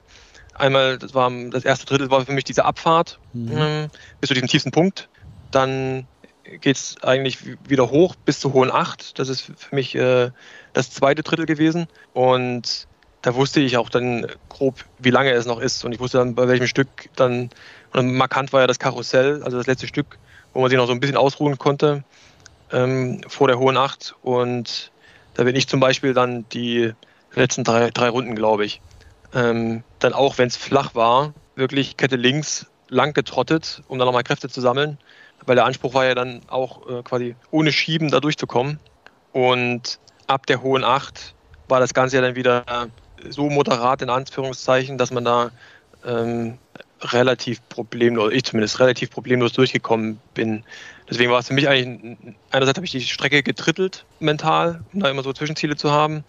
Einmal, das war das erste Drittel war für mich diese Abfahrt mhm. ähm, bis zu diesem tiefsten Punkt. Dann geht es eigentlich wieder hoch bis zur hohen Acht. Das ist für mich äh, das zweite Drittel gewesen. Und da wusste ich auch dann grob, wie lange es noch ist. Und ich wusste dann, bei welchem Stück dann, und markant war ja das Karussell, also das letzte Stück, wo man sich noch so ein bisschen ausruhen konnte ähm, vor der hohen Acht. Und da bin ich zum Beispiel dann die letzten drei, drei Runden, glaube ich, ähm, dann auch, wenn es flach war, wirklich Kette links lang getrottet, um dann nochmal Kräfte zu sammeln. Weil der Anspruch war ja dann auch äh, quasi ohne Schieben da durchzukommen. Und ab der hohen Acht war das Ganze ja dann wieder so moderat in Anführungszeichen, dass man da ähm, relativ problemlos, ich zumindest relativ problemlos durchgekommen bin. Deswegen war es für mich eigentlich, einerseits habe ich die Strecke getrittelt mental, um da immer so Zwischenziele zu haben.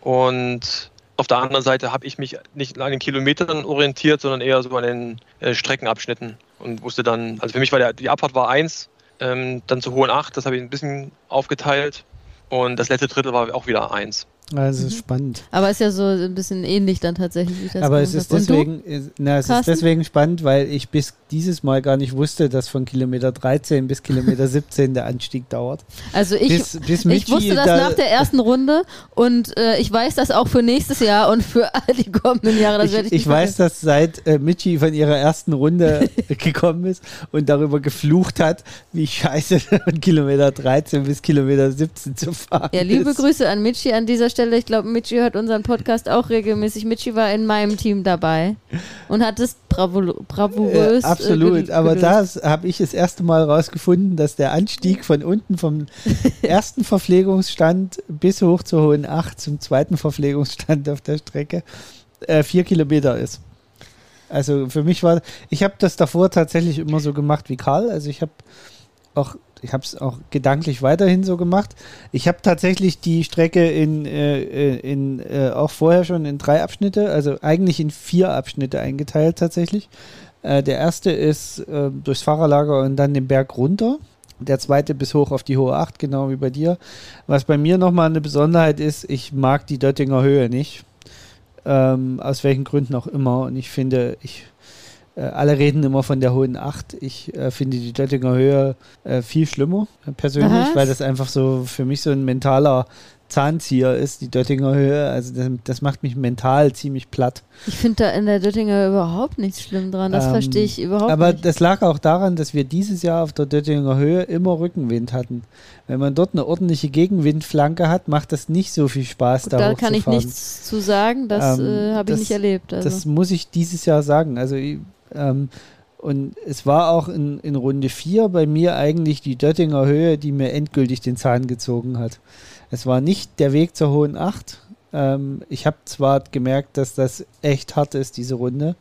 Und auf der anderen Seite habe ich mich nicht an den Kilometern orientiert, sondern eher so an den äh, Streckenabschnitten und wusste dann, also für mich war der, die Abfahrt war 1, ähm, dann zu hohen 8, das habe ich ein bisschen aufgeteilt und das letzte Drittel war auch wieder 1. Also mhm. ist spannend. Aber ist ja so ein bisschen ähnlich dann tatsächlich. Wie das Aber es ist deswegen, na, es ist deswegen spannend, weil ich bis dieses Mal gar nicht wusste, dass von Kilometer 13 bis Kilometer 17 der Anstieg dauert. Also ich, bis, bis ich wusste das da nach der ersten Runde und äh, ich weiß das auch für nächstes Jahr und für all die kommenden Jahre. Das ich, ich, ich weiß, dass seit äh, Michi von ihrer ersten Runde gekommen ist und darüber geflucht hat, wie scheiße von Kilometer 13 bis Kilometer 17 zu fahren Ja, liebe ist. Grüße an Michi an dieser Stelle. Ich glaube, Michi hört unseren Podcast auch regelmäßig. Michi war in meinem Team dabei und hat es bravourös. Ja, absolut, äh, aber das habe ich das erste Mal rausgefunden, dass der Anstieg von unten vom ersten Verpflegungsstand bis hoch zur Hohen Acht zum zweiten Verpflegungsstand auf der Strecke äh, vier Kilometer ist. Also für mich war, ich habe das davor tatsächlich immer so gemacht wie Karl. Also ich habe auch ich habe es auch gedanklich weiterhin so gemacht. Ich habe tatsächlich die Strecke in, äh, äh, in äh, auch vorher schon in drei Abschnitte, also eigentlich in vier Abschnitte eingeteilt tatsächlich. Äh, der erste ist äh, durchs Fahrerlager und dann den Berg runter. Der zweite bis hoch auf die hohe Acht, genau wie bei dir. Was bei mir nochmal eine Besonderheit ist, ich mag die Döttinger Höhe nicht. Ähm, aus welchen Gründen auch immer. Und ich finde, ich alle reden immer von der hohen Acht. Ich äh, finde die Döttinger Höhe äh, viel schlimmer, äh, persönlich, Was? weil das einfach so für mich so ein mentaler Zahnzieher ist, die Döttinger Höhe. Also das, das macht mich mental ziemlich platt. Ich finde da in der Döttinger überhaupt nichts schlimm dran. Das ähm, verstehe ich überhaupt aber nicht. Aber das lag auch daran, dass wir dieses Jahr auf der Döttinger Höhe immer Rückenwind hatten. Wenn man dort eine ordentliche Gegenwindflanke hat, macht das nicht so viel Spaß. Gut, da da kann ich nichts zu sagen. Das ähm, äh, habe ich nicht erlebt. Also. Das muss ich dieses Jahr sagen. Also ähm, und es war auch in, in Runde 4 bei mir eigentlich die Döttinger Höhe, die mir endgültig den Zahn gezogen hat. Es war nicht der Weg zur hohen 8. Ähm, ich habe zwar gemerkt, dass das echt hart ist, diese Runde,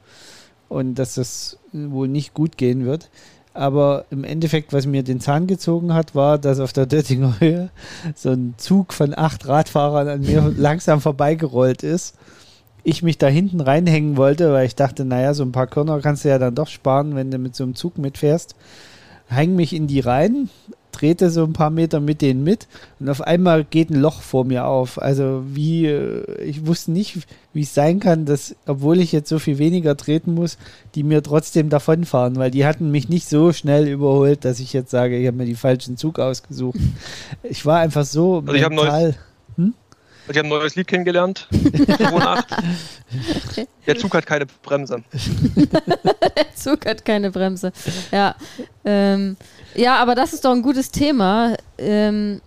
und dass das wohl nicht gut gehen wird. Aber im Endeffekt, was mir den Zahn gezogen hat, war, dass auf der Döttinger Höhe so ein Zug von acht Radfahrern an mir langsam vorbeigerollt ist ich mich da hinten reinhängen wollte, weil ich dachte, naja, so ein paar Körner kannst du ja dann doch sparen, wenn du mit so einem Zug mitfährst. Häng mich in die rein, drehte so ein paar Meter mit denen mit und auf einmal geht ein Loch vor mir auf. Also wie, äh, ich wusste nicht, wie es sein kann, dass, obwohl ich jetzt so viel weniger treten muss, die mir trotzdem davonfahren, weil die hatten mich nicht so schnell überholt, dass ich jetzt sage, ich habe mir die falschen Zug ausgesucht. Ich war einfach so also mental... Ich habe ein neues Lied kennengelernt. Der Zug hat keine Bremse. Der Zug hat keine Bremse. Ja. Ähm, ja, aber das ist doch ein gutes Thema. Ähm,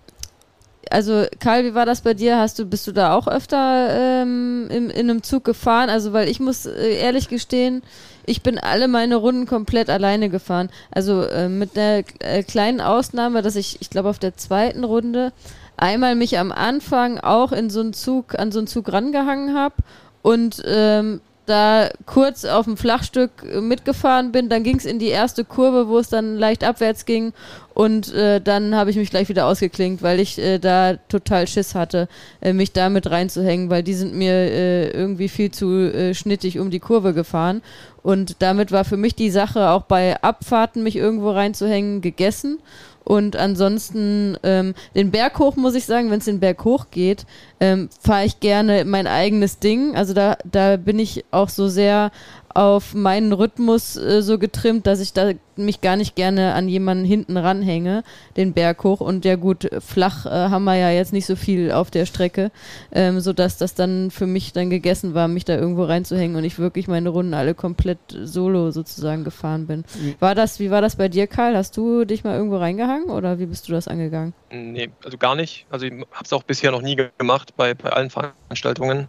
also Karl, wie war das bei dir? Hast du, bist du da auch öfter ähm, in, in einem Zug gefahren? Also, weil ich muss äh, ehrlich gestehen, ich bin alle meine Runden komplett alleine gefahren. Also äh, mit der äh, kleinen Ausnahme, dass ich, ich glaube, auf der zweiten Runde einmal mich am Anfang auch in so einen Zug, an so einen Zug rangehangen habe und ähm, da kurz auf dem Flachstück mitgefahren bin, dann ging es in die erste Kurve, wo es dann leicht abwärts ging und äh, dann habe ich mich gleich wieder ausgeklinkt, weil ich äh, da total Schiss hatte, äh, mich da mit reinzuhängen, weil die sind mir äh, irgendwie viel zu äh, schnittig um die Kurve gefahren. Und damit war für mich die Sache auch bei Abfahrten mich irgendwo reinzuhängen gegessen und ansonsten ähm, den Berg hoch, muss ich sagen, wenn es den Berg hoch geht, ähm, fahre ich gerne mein eigenes Ding. Also da, da bin ich auch so sehr auf meinen Rhythmus äh, so getrimmt, dass ich da mich gar nicht gerne an jemanden hinten ranhänge, den Berg hoch. Und ja gut, flach äh, haben wir ja jetzt nicht so viel auf der Strecke, ähm, sodass das dann für mich dann gegessen war, mich da irgendwo reinzuhängen und ich wirklich meine Runden alle komplett solo sozusagen gefahren bin. Mhm. War das, wie war das bei dir, Karl? Hast du dich mal irgendwo reingehangen oder wie bist du das angegangen? Nee, also gar nicht. Also ich habe es auch bisher noch nie gemacht bei, bei allen Veranstaltungen.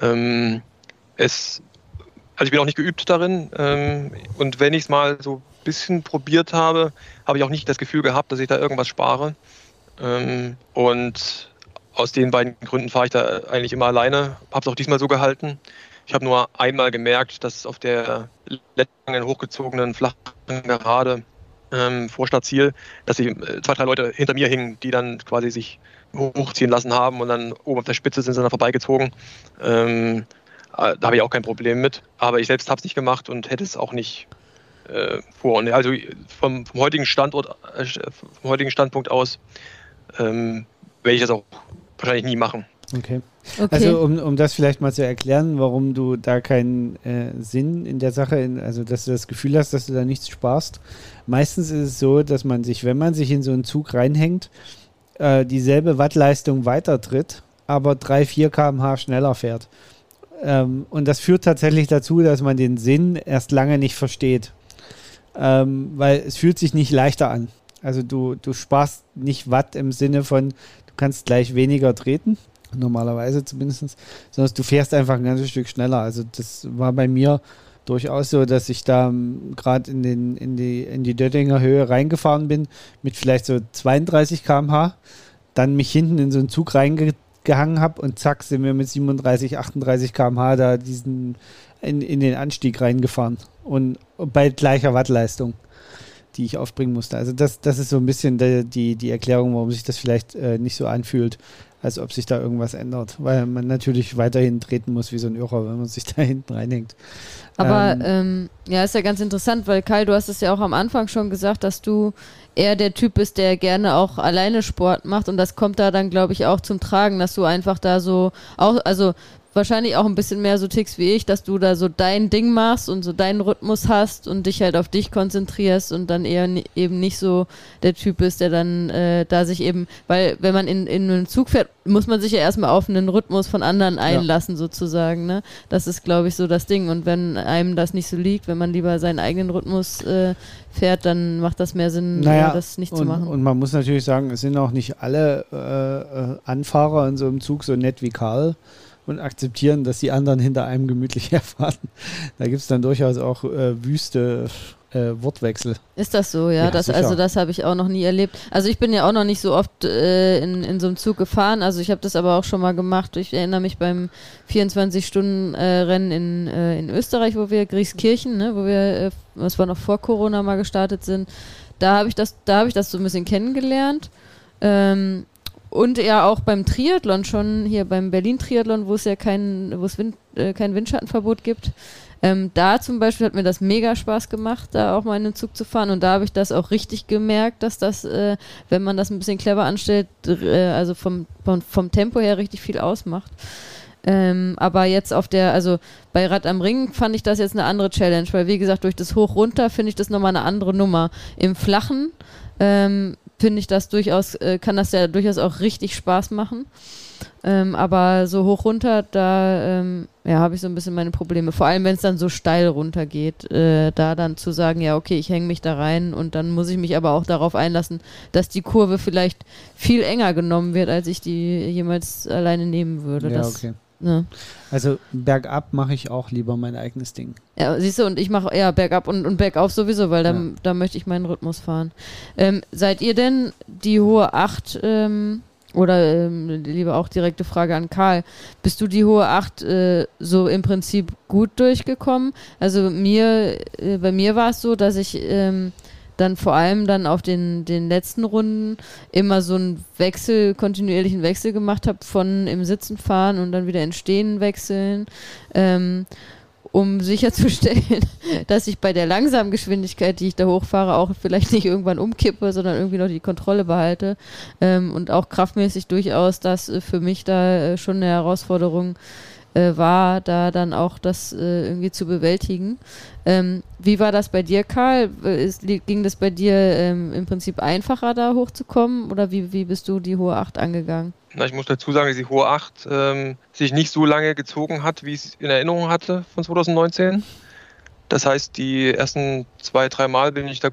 Ähm, es also ich bin auch nicht geübt darin. Ähm, und wenn ich es mal so ein bisschen probiert habe, habe ich auch nicht das Gefühl gehabt, dass ich da irgendwas spare. Ähm, und aus den beiden Gründen fahre ich da eigentlich immer alleine. Habe es auch diesmal so gehalten. Ich habe nur einmal gemerkt, dass auf der letzten hochgezogenen flachen Gerade ähm, vor Startziel, dass sich äh, zwei, drei Leute hinter mir hingen, die dann quasi sich hochziehen lassen haben und dann oben auf der Spitze sind sie dann vorbeigezogen. Ähm, äh, da habe ich auch kein Problem mit. Aber ich selbst habe es nicht gemacht und hätte es auch nicht äh, vor. Und also vom, vom, heutigen Standort, äh, vom heutigen Standpunkt aus ähm, werde ich das auch wahrscheinlich nie machen. Okay. okay. Also um, um das vielleicht mal zu erklären, warum du da keinen äh, Sinn in der Sache, in, also dass du das Gefühl hast, dass du da nichts sparst. Meistens ist es so, dass man sich, wenn man sich in so einen Zug reinhängt, äh, dieselbe Wattleistung weitertritt, aber 3, 4 km/h schneller fährt. Ähm, und das führt tatsächlich dazu, dass man den Sinn erst lange nicht versteht. Ähm, weil es fühlt sich nicht leichter an. Also du, du sparst nicht Watt im Sinne von, du kannst gleich weniger treten, normalerweise zumindest, sondern du fährst einfach ein ganzes Stück schneller. Also das war bei mir durchaus so, dass ich da ähm, gerade in, in, die, in die Döttinger Höhe reingefahren bin mit vielleicht so 32 km/h, dann mich hinten in so einen Zug reingehangen habe und zack sind wir mit 37, 38 km/h da diesen in, in den Anstieg reingefahren und bei gleicher Wattleistung die ich aufbringen musste. Also das, das ist so ein bisschen die, die Erklärung, warum sich das vielleicht äh, nicht so anfühlt, als ob sich da irgendwas ändert. Weil man natürlich weiterhin treten muss wie so ein Irrer, wenn man sich da hinten reinhängt. Aber ähm, ähm, ja, ist ja ganz interessant, weil Kai, du hast es ja auch am Anfang schon gesagt, dass du eher der Typ bist, der gerne auch alleine Sport macht. Und das kommt da dann, glaube ich, auch zum Tragen, dass du einfach da so auch, also wahrscheinlich auch ein bisschen mehr so tickst wie ich, dass du da so dein Ding machst und so deinen Rhythmus hast und dich halt auf dich konzentrierst und dann eher eben nicht so der Typ bist, der dann äh, da sich eben, weil wenn man in, in einen Zug fährt, muss man sich ja erstmal auf einen Rhythmus von anderen einlassen ja. sozusagen, ne? Das ist, glaube ich, so das Ding und wenn einem das nicht so liegt, wenn man lieber seinen eigenen Rhythmus äh, fährt, dann macht das mehr Sinn, naja, das nicht und, zu machen. Und man muss natürlich sagen, es sind auch nicht alle äh, äh Anfahrer in so einem Zug so nett wie Karl und akzeptieren, dass die anderen hinter einem gemütlich herfahren. Da gibt es dann durchaus auch äh, wüste äh, Wortwechsel. Ist das so, ja? ja das, also das habe ich auch noch nie erlebt. Also ich bin ja auch noch nicht so oft äh, in, in so einem Zug gefahren. Also ich habe das aber auch schon mal gemacht. Ich erinnere mich beim 24-Stunden-Rennen in, äh, in Österreich, wo wir Grieskirchen, ne, wo wir, äh, was war noch vor Corona mal gestartet sind. Da habe ich das, da habe ich das so ein bisschen kennengelernt. Ähm, und ja auch beim Triathlon schon, hier beim Berlin-Triathlon, wo es ja kein, wo es Wind, äh, kein Windschattenverbot gibt. Ähm, da zum Beispiel hat mir das mega Spaß gemacht, da auch mal in den Zug zu fahren. Und da habe ich das auch richtig gemerkt, dass das, äh, wenn man das ein bisschen clever anstellt, äh, also vom, vom, vom, Tempo her richtig viel ausmacht. Ähm, aber jetzt auf der, also bei Rad am Ring fand ich das jetzt eine andere Challenge, weil wie gesagt, durch das Hoch-Runter finde ich das nochmal eine andere Nummer. Im Flachen ähm, finde ich das durchaus, äh, kann das ja durchaus auch richtig Spaß machen. Ähm, aber so hoch runter, da ähm, ja, habe ich so ein bisschen meine Probleme. Vor allem, wenn es dann so steil runter geht, äh, da dann zu sagen, ja, okay, ich hänge mich da rein und dann muss ich mich aber auch darauf einlassen, dass die Kurve vielleicht viel enger genommen wird, als ich die jemals alleine nehmen würde. Ja, das, okay. Ne? Also bergab mache ich auch lieber mein eigenes Ding. Ja, siehst du, und ich mache eher bergab und, und bergauf sowieso, weil da, ja. da möchte ich meinen Rhythmus fahren. Ähm, seid ihr denn die hohe 8 ähm, oder ähm, lieber auch direkte Frage an Karl, bist du die hohe 8 äh, so im Prinzip gut durchgekommen? Also mir, äh, bei mir war es so, dass ich ähm, dann vor allem dann auf den, den letzten Runden immer so einen Wechsel, kontinuierlichen Wechsel gemacht habe von im Sitzen fahren und dann wieder in Stehen wechseln, ähm, um sicherzustellen, dass ich bei der langsamen Geschwindigkeit, die ich da hochfahre, auch vielleicht nicht irgendwann umkippe, sondern irgendwie noch die Kontrolle behalte ähm, und auch kraftmäßig durchaus das äh, für mich da äh, schon eine Herausforderung äh, war, da dann auch das äh, irgendwie zu bewältigen. Ähm, wie war das bei dir, Karl? Ist, ging das bei dir ähm, im Prinzip einfacher, da hochzukommen oder wie, wie bist du die hohe 8 angegangen? Na, ich muss dazu sagen, dass die hohe 8 ähm, sich nicht so lange gezogen hat, wie ich es in Erinnerung hatte von 2019. Das heißt, die ersten zwei, drei Mal bin ich da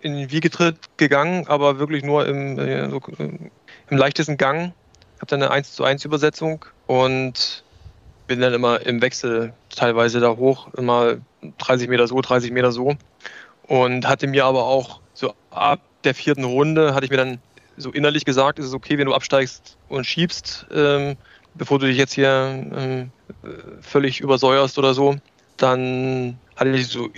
in den Wiegetritt gegangen, aber wirklich nur im, äh, so, äh, im leichtesten Gang. Ich habe dann eine 1 zu 1 Übersetzung und bin dann immer im Wechsel teilweise da hoch, immer 30 Meter so, 30 Meter so. Und hatte mir aber auch so ab der vierten Runde, hatte ich mir dann so innerlich gesagt, ist es okay, wenn du absteigst und schiebst, ähm, bevor du dich jetzt hier ähm, völlig übersäuerst oder so, dann hatte ich so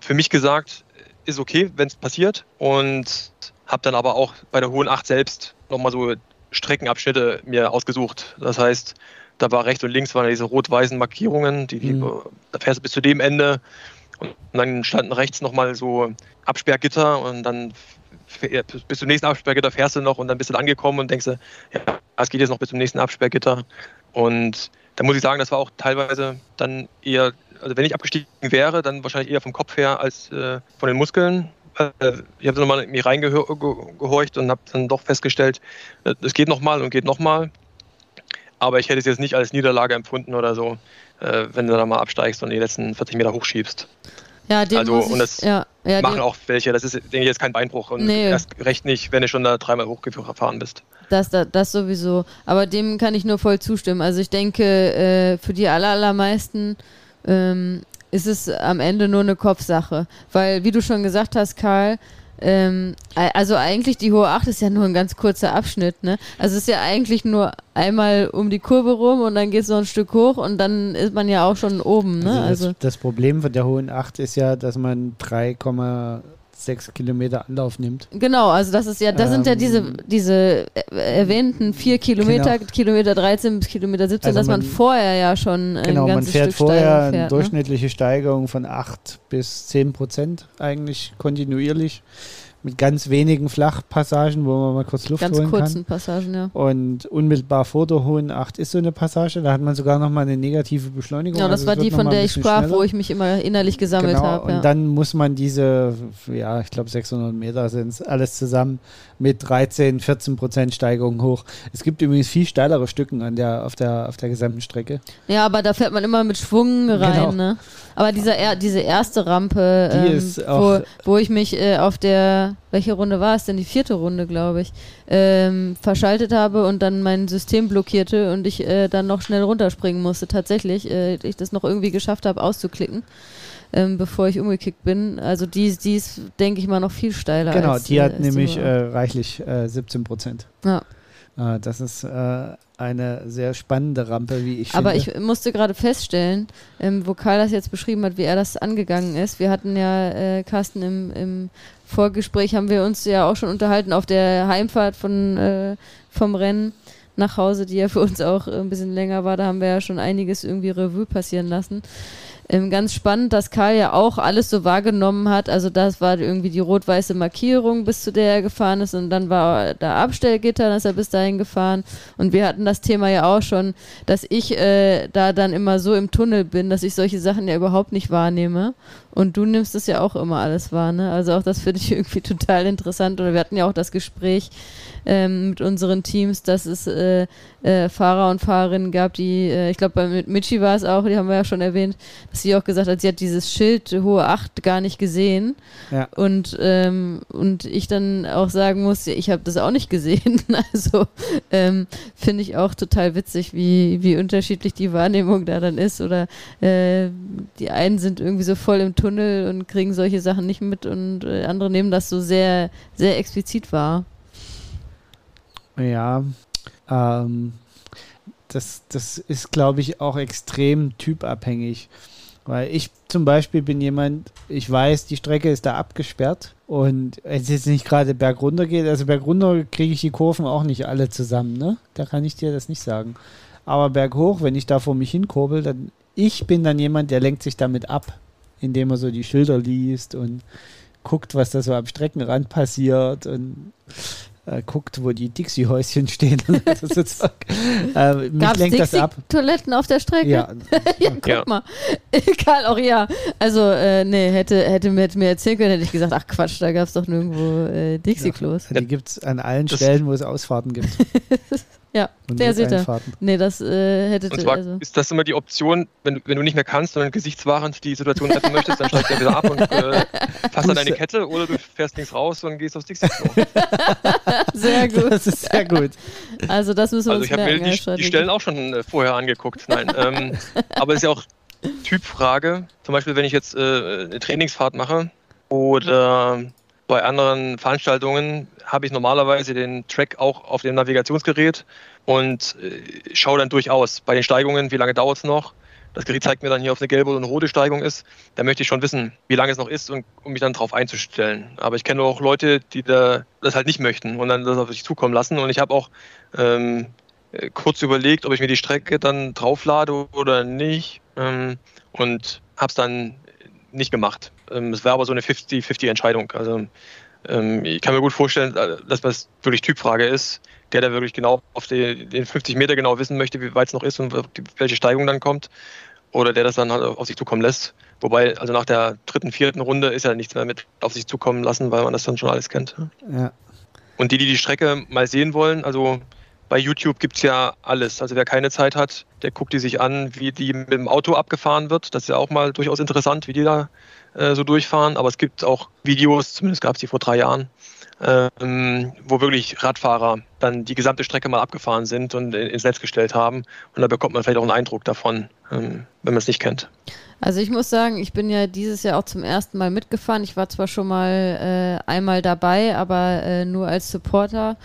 für mich gesagt, ist okay, wenn es passiert. Und habe dann aber auch bei der Hohen Acht selbst nochmal so Streckenabschnitte mir ausgesucht. Das heißt, da war rechts und links waren diese rot-weißen Markierungen, die, mhm. da fährst du bis zu dem Ende und dann standen rechts nochmal so Absperrgitter und dann bis zum nächsten Absperrgitter fährst du noch und dann bist du da angekommen und denkst du, ja, es geht jetzt noch bis zum nächsten Absperrgitter. Und da muss ich sagen, das war auch teilweise dann eher, also wenn ich abgestiegen wäre, dann wahrscheinlich eher vom Kopf her als äh, von den Muskeln. Äh, ich habe dann nochmal in mich reingehorcht und habe dann doch festgestellt, äh, es geht nochmal und geht nochmal. Aber ich hätte es jetzt nicht als Niederlage empfunden oder so, äh, wenn du dann mal absteigst und die letzten 40 Meter hochschiebst. Ja, dem also, muss und das ja, ja, machen auch welche. Das ist, denke ich, jetzt kein Beinbruch und nee. erst recht nicht, wenn du schon da dreimal hochgefahren bist. Das, das, das sowieso. Aber dem kann ich nur voll zustimmen. Also ich denke, äh, für die aller, allermeisten ähm, ist es am Ende nur eine Kopfsache. Weil, wie du schon gesagt hast, Karl, ähm, also eigentlich die hohe Acht ist ja nur ein ganz kurzer Abschnitt, ne? Also es ist ja eigentlich nur einmal um die Kurve rum und dann geht es noch ein Stück hoch und dann ist man ja auch schon oben, ne? Also das, also das Problem von der hohen Acht ist ja, dass man 3,6 Kilometer Anlauf nimmt. Genau, also das ist ja, das ähm, sind ja ähm, diese, diese erwähnten vier Kilometer, genau. Kilometer 13 bis Kilometer 17, also dass man, man, vorher ja schon ein genau, man fährt Stück vorher fährt, eine ne? durchschnittliche Steigerung von 8 bis 10 Prozent eigentlich kontinuierlich mit ganz wenigen Flachpassagen, wo man mal kurz Luft ganz holen kann. Ganz kurzen Passagen, ja. Und unmittelbar vor der Hohen Acht ist so eine Passage, da hat man sogar noch mal eine negative Beschleunigung. Ja, das also war die, von der ich sprach, schneller. wo ich mich immer innerlich gesammelt genau, habe. Ja. Und dann muss man diese, ja, ich glaube 600 Meter sind es, alles zusammen mit 13, 14 Prozent Steigerung hoch. Es gibt übrigens viel steilere Stücken an der, auf, der, auf der gesamten Strecke. Ja, aber da fährt man immer mit Schwung rein. Genau. Ne? Aber dieser, diese erste Rampe, ähm, wo, wo ich mich äh, auf der, welche Runde war es denn? Die vierte Runde, glaube ich, ähm, verschaltet habe und dann mein System blockierte und ich äh, dann noch schnell runterspringen musste. Tatsächlich, äh, ich das noch irgendwie geschafft habe, auszuklicken ähm, bevor ich umgekickt bin. Also die, die ist, denke ich mal, noch viel steiler. Genau, als, die hat nämlich äh, reichlich äh, 17 Prozent. Ja. Äh, das ist äh, eine sehr spannende Rampe, wie ich Aber finde. ich musste gerade feststellen, ähm, wo Karl das jetzt beschrieben hat, wie er das angegangen ist. Wir hatten ja, äh, Carsten, im, im Vorgespräch haben wir uns ja auch schon unterhalten auf der Heimfahrt von, äh, vom Rennen nach Hause, die ja für uns auch ein bisschen länger war. Da haben wir ja schon einiges irgendwie Revue passieren lassen. Ähm, ganz spannend, dass Karl ja auch alles so wahrgenommen hat. Also das war irgendwie die rot-weiße Markierung, bis zu der er gefahren ist. Und dann war da Abstellgitter, dann ist er bis dahin gefahren. Und wir hatten das Thema ja auch schon, dass ich äh, da dann immer so im Tunnel bin, dass ich solche Sachen ja überhaupt nicht wahrnehme. Und du nimmst das ja auch immer alles wahr, ne? Also auch das finde ich irgendwie total interessant. Oder wir hatten ja auch das Gespräch ähm, mit unseren Teams, dass es äh, äh, Fahrer und Fahrerinnen gab, die, äh, ich glaube, bei Michi war es auch, die haben wir ja schon erwähnt, dass sie auch gesagt hat, sie hat dieses Schild hohe Acht gar nicht gesehen. Ja. Und, ähm, und ich dann auch sagen muss, ich habe das auch nicht gesehen. Also ähm, finde ich auch total witzig, wie, wie unterschiedlich die Wahrnehmung da dann ist. Oder äh, die einen sind irgendwie so voll im Tunnel und kriegen solche Sachen nicht mit und äh, andere nehmen das so sehr, sehr explizit wahr. Ja, ähm, das, das ist, glaube ich, auch extrem typabhängig. Weil ich zum Beispiel bin jemand, ich weiß, die Strecke ist da abgesperrt und wenn es jetzt nicht gerade bergunter geht, also bergunter kriege ich die Kurven auch nicht alle zusammen, ne? Da kann ich dir das nicht sagen. Aber berghoch, wenn ich da vor mich hinkurbel, dann ich bin dann jemand, der lenkt sich damit ab, indem er so die Schilder liest und guckt, was da so am Streckenrand passiert und äh, guckt, wo die Dixie-Häuschen stehen. äh, mich lenkt das ab. Toiletten auf der Strecke? Ja. ja guck ja. mal. Karl, auch ja. Also, äh, nee, hätte, hätte mir, mir erzählen können, hätte ich gesagt, ach Quatsch, da gab es doch nirgendwo äh, Dixie-Klos. Ja, die gibt es an allen das Stellen, wo es Ausfahrten gibt. Ja, und der sieht er. Nee, das äh, hätte Und zwar also. ist das immer die Option, wenn du, wenn du nicht mehr kannst, sondern gesichtswahrend die Situation retten möchtest, dann steigst du wieder ab und äh, fasst an deine Kette oder du fährst links raus und gehst aufs Dixie-Klo. sehr gut. Das ist sehr gut. Also das müssen wir also uns ich habe mir die, die, Stellen auch schon äh, vorher angeguckt. Nein, ähm, aber es ist ja auch Typfrage. Zum Beispiel, wenn ich jetzt äh, eine Trainingsfahrt mache oder Bei anderen Veranstaltungen habe ich normalerweise den Track auch auf dem Navigationsgerät und äh, schaue dann durchaus bei den Steigungen, wie lange dauert es noch. Das Gerät zeigt mir dann hier, ob es eine gelbe oder eine rote Steigung ist. Da möchte ich schon wissen, wie lange es noch ist, und, um mich dann darauf einzustellen. Aber ich kenne auch Leute, die da, das halt nicht möchten und dann das auf sich zukommen lassen. Und ich habe auch ähm, kurz überlegt, ob ich mir die Strecke dann drauflade oder nicht. Ähm, und habe es dann nicht gemacht. Ähm, es war aber so eine 50-50-Entscheidung. Also ähm, ich kann mir gut vorstellen, äh, dass das wirklich Typfrage ist, der da wirklich genau auf die, den 50 Meter genau wissen möchte, wie weit es noch ist und welche Steigung dann kommt. Oder der das dann halt auf sich zukommen lässt. Wobei, also nach der dritten, vierten Runde ist ja nichts mehr mit auf sich zukommen lassen, weil man das dann schon alles kennt. Ja. Und die, die die Strecke mal sehen wollen, also bei YouTube gibt es ja alles. Also wer keine Zeit hat, der guckt die sich an, wie die mit dem Auto abgefahren wird. Das ist ja auch mal durchaus interessant, wie die da äh, so durchfahren. Aber es gibt auch Videos, zumindest gab es die vor drei Jahren, ähm, wo wirklich Radfahrer dann die gesamte Strecke mal abgefahren sind und ins Netz gestellt haben. Und da bekommt man vielleicht auch einen Eindruck davon, ähm, wenn man es nicht kennt. Also ich muss sagen, ich bin ja dieses Jahr auch zum ersten Mal mitgefahren. Ich war zwar schon mal äh, einmal dabei, aber äh, nur als Supporter.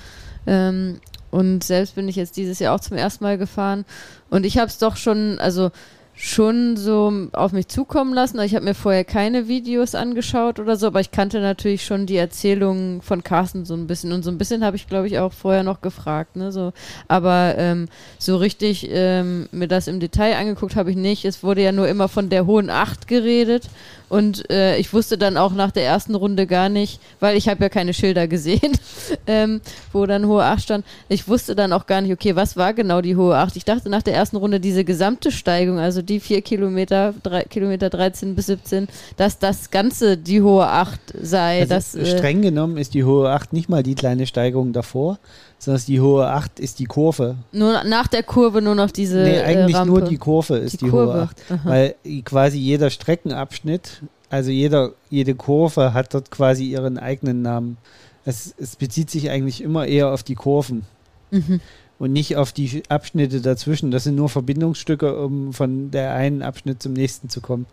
Ähm, und selbst bin ich jetzt dieses Jahr auch zum ersten Mal gefahren. Und ich habe es doch schon, also schon so auf mich zukommen lassen. Ich habe mir vorher keine Videos angeschaut oder so, aber ich kannte natürlich schon die Erzählungen von Carsten so ein bisschen. Und so ein bisschen habe ich, glaube ich, auch vorher noch gefragt. Ne? So, aber ähm, so richtig ähm, mir das im Detail angeguckt habe ich nicht. Es wurde ja nur immer von der hohen Acht geredet. Und äh, ich wusste dann auch nach der ersten Runde gar nicht, weil ich habe ja keine Schilder gesehen, ähm, wo dann hohe Acht stand. Ich wusste dann auch gar nicht, okay, was war genau die hohe Acht? Ich dachte nach der ersten Runde diese gesamte Steigung, also die vier Kilometer, drei, Kilometer 13 bis 17, dass das Ganze die hohe Acht sei. Also dass, äh, streng genommen ist die hohe Acht nicht mal die kleine Steigung davor, sondern die hohe Acht ist die Kurve. Nur nach der Kurve nur noch diese. Nee, eigentlich äh, nur die Kurve ist die, die hohe Acht. Aha. Weil quasi jeder Streckenabschnitt, also jeder, jede Kurve hat dort quasi ihren eigenen Namen. Es, es bezieht sich eigentlich immer eher auf die Kurven. Mhm. Und nicht auf die Abschnitte dazwischen. Das sind nur Verbindungsstücke, um von der einen Abschnitt zum nächsten zu kommen.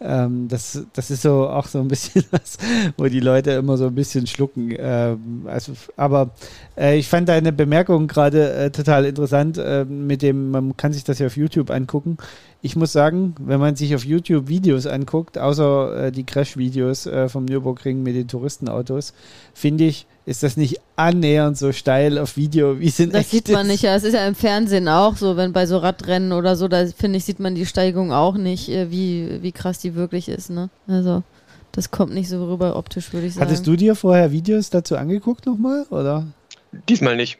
Ähm, das, das ist so auch so ein bisschen was, wo die Leute immer so ein bisschen schlucken. Ähm, also, aber äh, ich fand deine Bemerkung gerade äh, total interessant, äh, mit dem, man kann sich das ja auf YouTube angucken. Ich muss sagen, wenn man sich auf YouTube Videos anguckt, außer äh, die Crash-Videos äh, vom Nürburgring mit den Touristenautos, finde ich, ist das nicht annähernd so steil auf Video, wie es in Das sieht man ist. nicht, ja. Es ist ja im Fernsehen auch so, wenn bei so Radrennen oder so, da finde ich, sieht man die Steigung auch nicht, äh, wie, wie krass die wirklich ist, ne? Also, das kommt nicht so rüber optisch, würde ich sagen. Hattest du dir vorher Videos dazu angeguckt nochmal, oder? Diesmal nicht.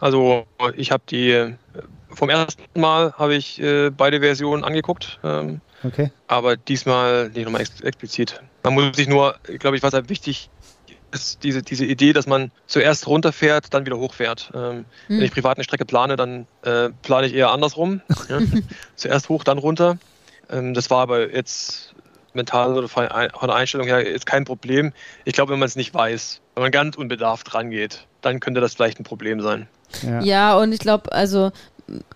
Also, ich habe die, vom ersten Mal habe ich äh, beide Versionen angeguckt. Ähm, okay. Aber diesmal nicht nochmal ex explizit. Man muss sich nur, glaube ich, was halt wichtig ist diese, diese Idee, dass man zuerst runterfährt, dann wieder hochfährt. Ähm, hm. Wenn ich privat eine Strecke plane, dann äh, plane ich eher andersrum. ja? zuerst hoch, dann runter. Ähm, das war aber jetzt mental oder von der Einstellung her ist kein Problem. Ich glaube, wenn man es nicht weiß, wenn man ganz unbedarft rangeht, dann könnte das vielleicht ein Problem sein. Ja, ja und ich glaube, also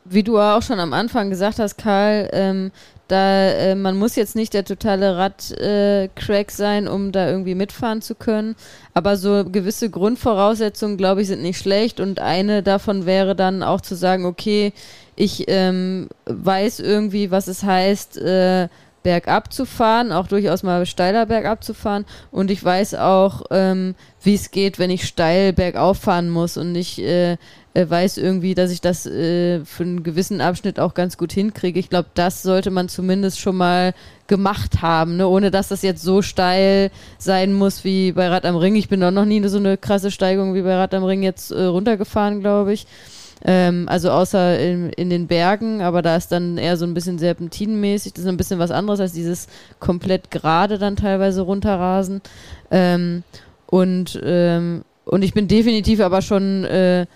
wie du auch schon am Anfang gesagt hast, Karl, ähm, da äh, man muss jetzt nicht der totale Radcrack äh, sein, um da irgendwie mitfahren zu können. Aber so gewisse Grundvoraussetzungen, glaube ich, sind nicht schlecht. Und eine davon wäre dann auch zu sagen, okay, ich ähm, weiß irgendwie, was es heißt, äh, bergab zu fahren, auch durchaus mal steiler bergab zu fahren. Und ich weiß auch, ähm, wie es geht, wenn ich steil bergauf fahren muss und nicht äh, weiß irgendwie, dass ich das äh, für einen gewissen Abschnitt auch ganz gut hinkriege. Ich glaube, das sollte man zumindest schon mal gemacht haben, ne? ohne dass das jetzt so steil sein muss wie bei Rad am Ring. Ich bin doch noch nie so eine krasse Steigung wie bei Rad am Ring jetzt äh, runtergefahren, glaube ich. Ähm, also außer in, in, den Bergen, aber da ist dann eher so ein bisschen serpentinenmäßig. Das ist ein bisschen was anderes als dieses komplett gerade dann teilweise runterrasen. Ähm, und, ähm, und ich bin definitiv aber schon äh,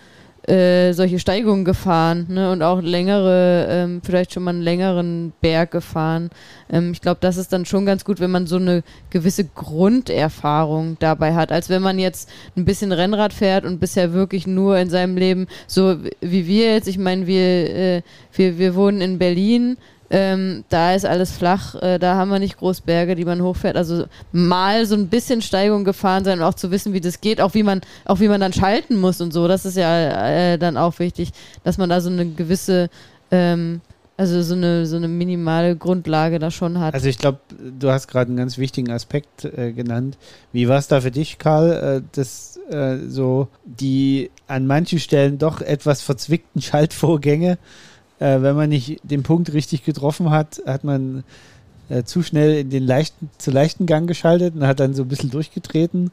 äh, solche Steigungen gefahren ne? und auch längere, ähm, vielleicht schon mal einen längeren Berg gefahren. Ähm, ich glaube, das ist dann schon ganz gut, wenn man so eine gewisse Grunderfahrung dabei hat, als wenn man jetzt ein bisschen Rennrad fährt und bisher wirklich nur in seinem Leben, so wie wir jetzt, ich meine, wir, äh, wir, wir wohnen in Berlin, Ähm, da ist alles flach, äh, da haben wir nicht groß Berge, die man hochfährt. Also mal so ein bisschen Steigung gefahren sein und auch zu wissen, wie das geht, auch wie man, auch wie man dann schalten muss und so. Das ist ja äh, dann auch wichtig, dass man da so eine gewisse ähm, also so eine, so eine minimale Grundlage da schon hat. Also ich glaube, du hast gerade einen ganz wichtigen Aspekt äh, genannt. Wie war es da für dich, Karl, äh, dass äh, so die an manchen Stellen doch etwas verzwickten Schaltvorgänge äh, wenn man nicht den Punkt richtig getroffen hat, hat man äh, zu schnell in den leichten, zu leichten Gang geschaltet und hat dann so ein bisschen durchgetreten.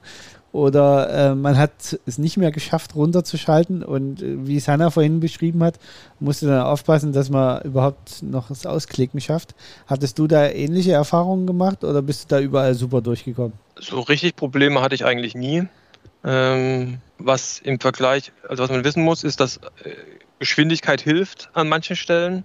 Oder äh, man hat es nicht mehr geschafft, runterzuschalten und äh, wie es Hanna vorhin beschrieben hat, musste dann aufpassen, dass man überhaupt noch das Ausklicken schafft. Hattest du da ähnliche Erfahrungen gemacht oder bist du da überall super durchgekommen? So richtig Probleme hatte ich eigentlich nie. Ähm, was im Vergleich, also was man wissen muss, ist, dass äh, Geschwindigkeit hilft an manchen Stellen.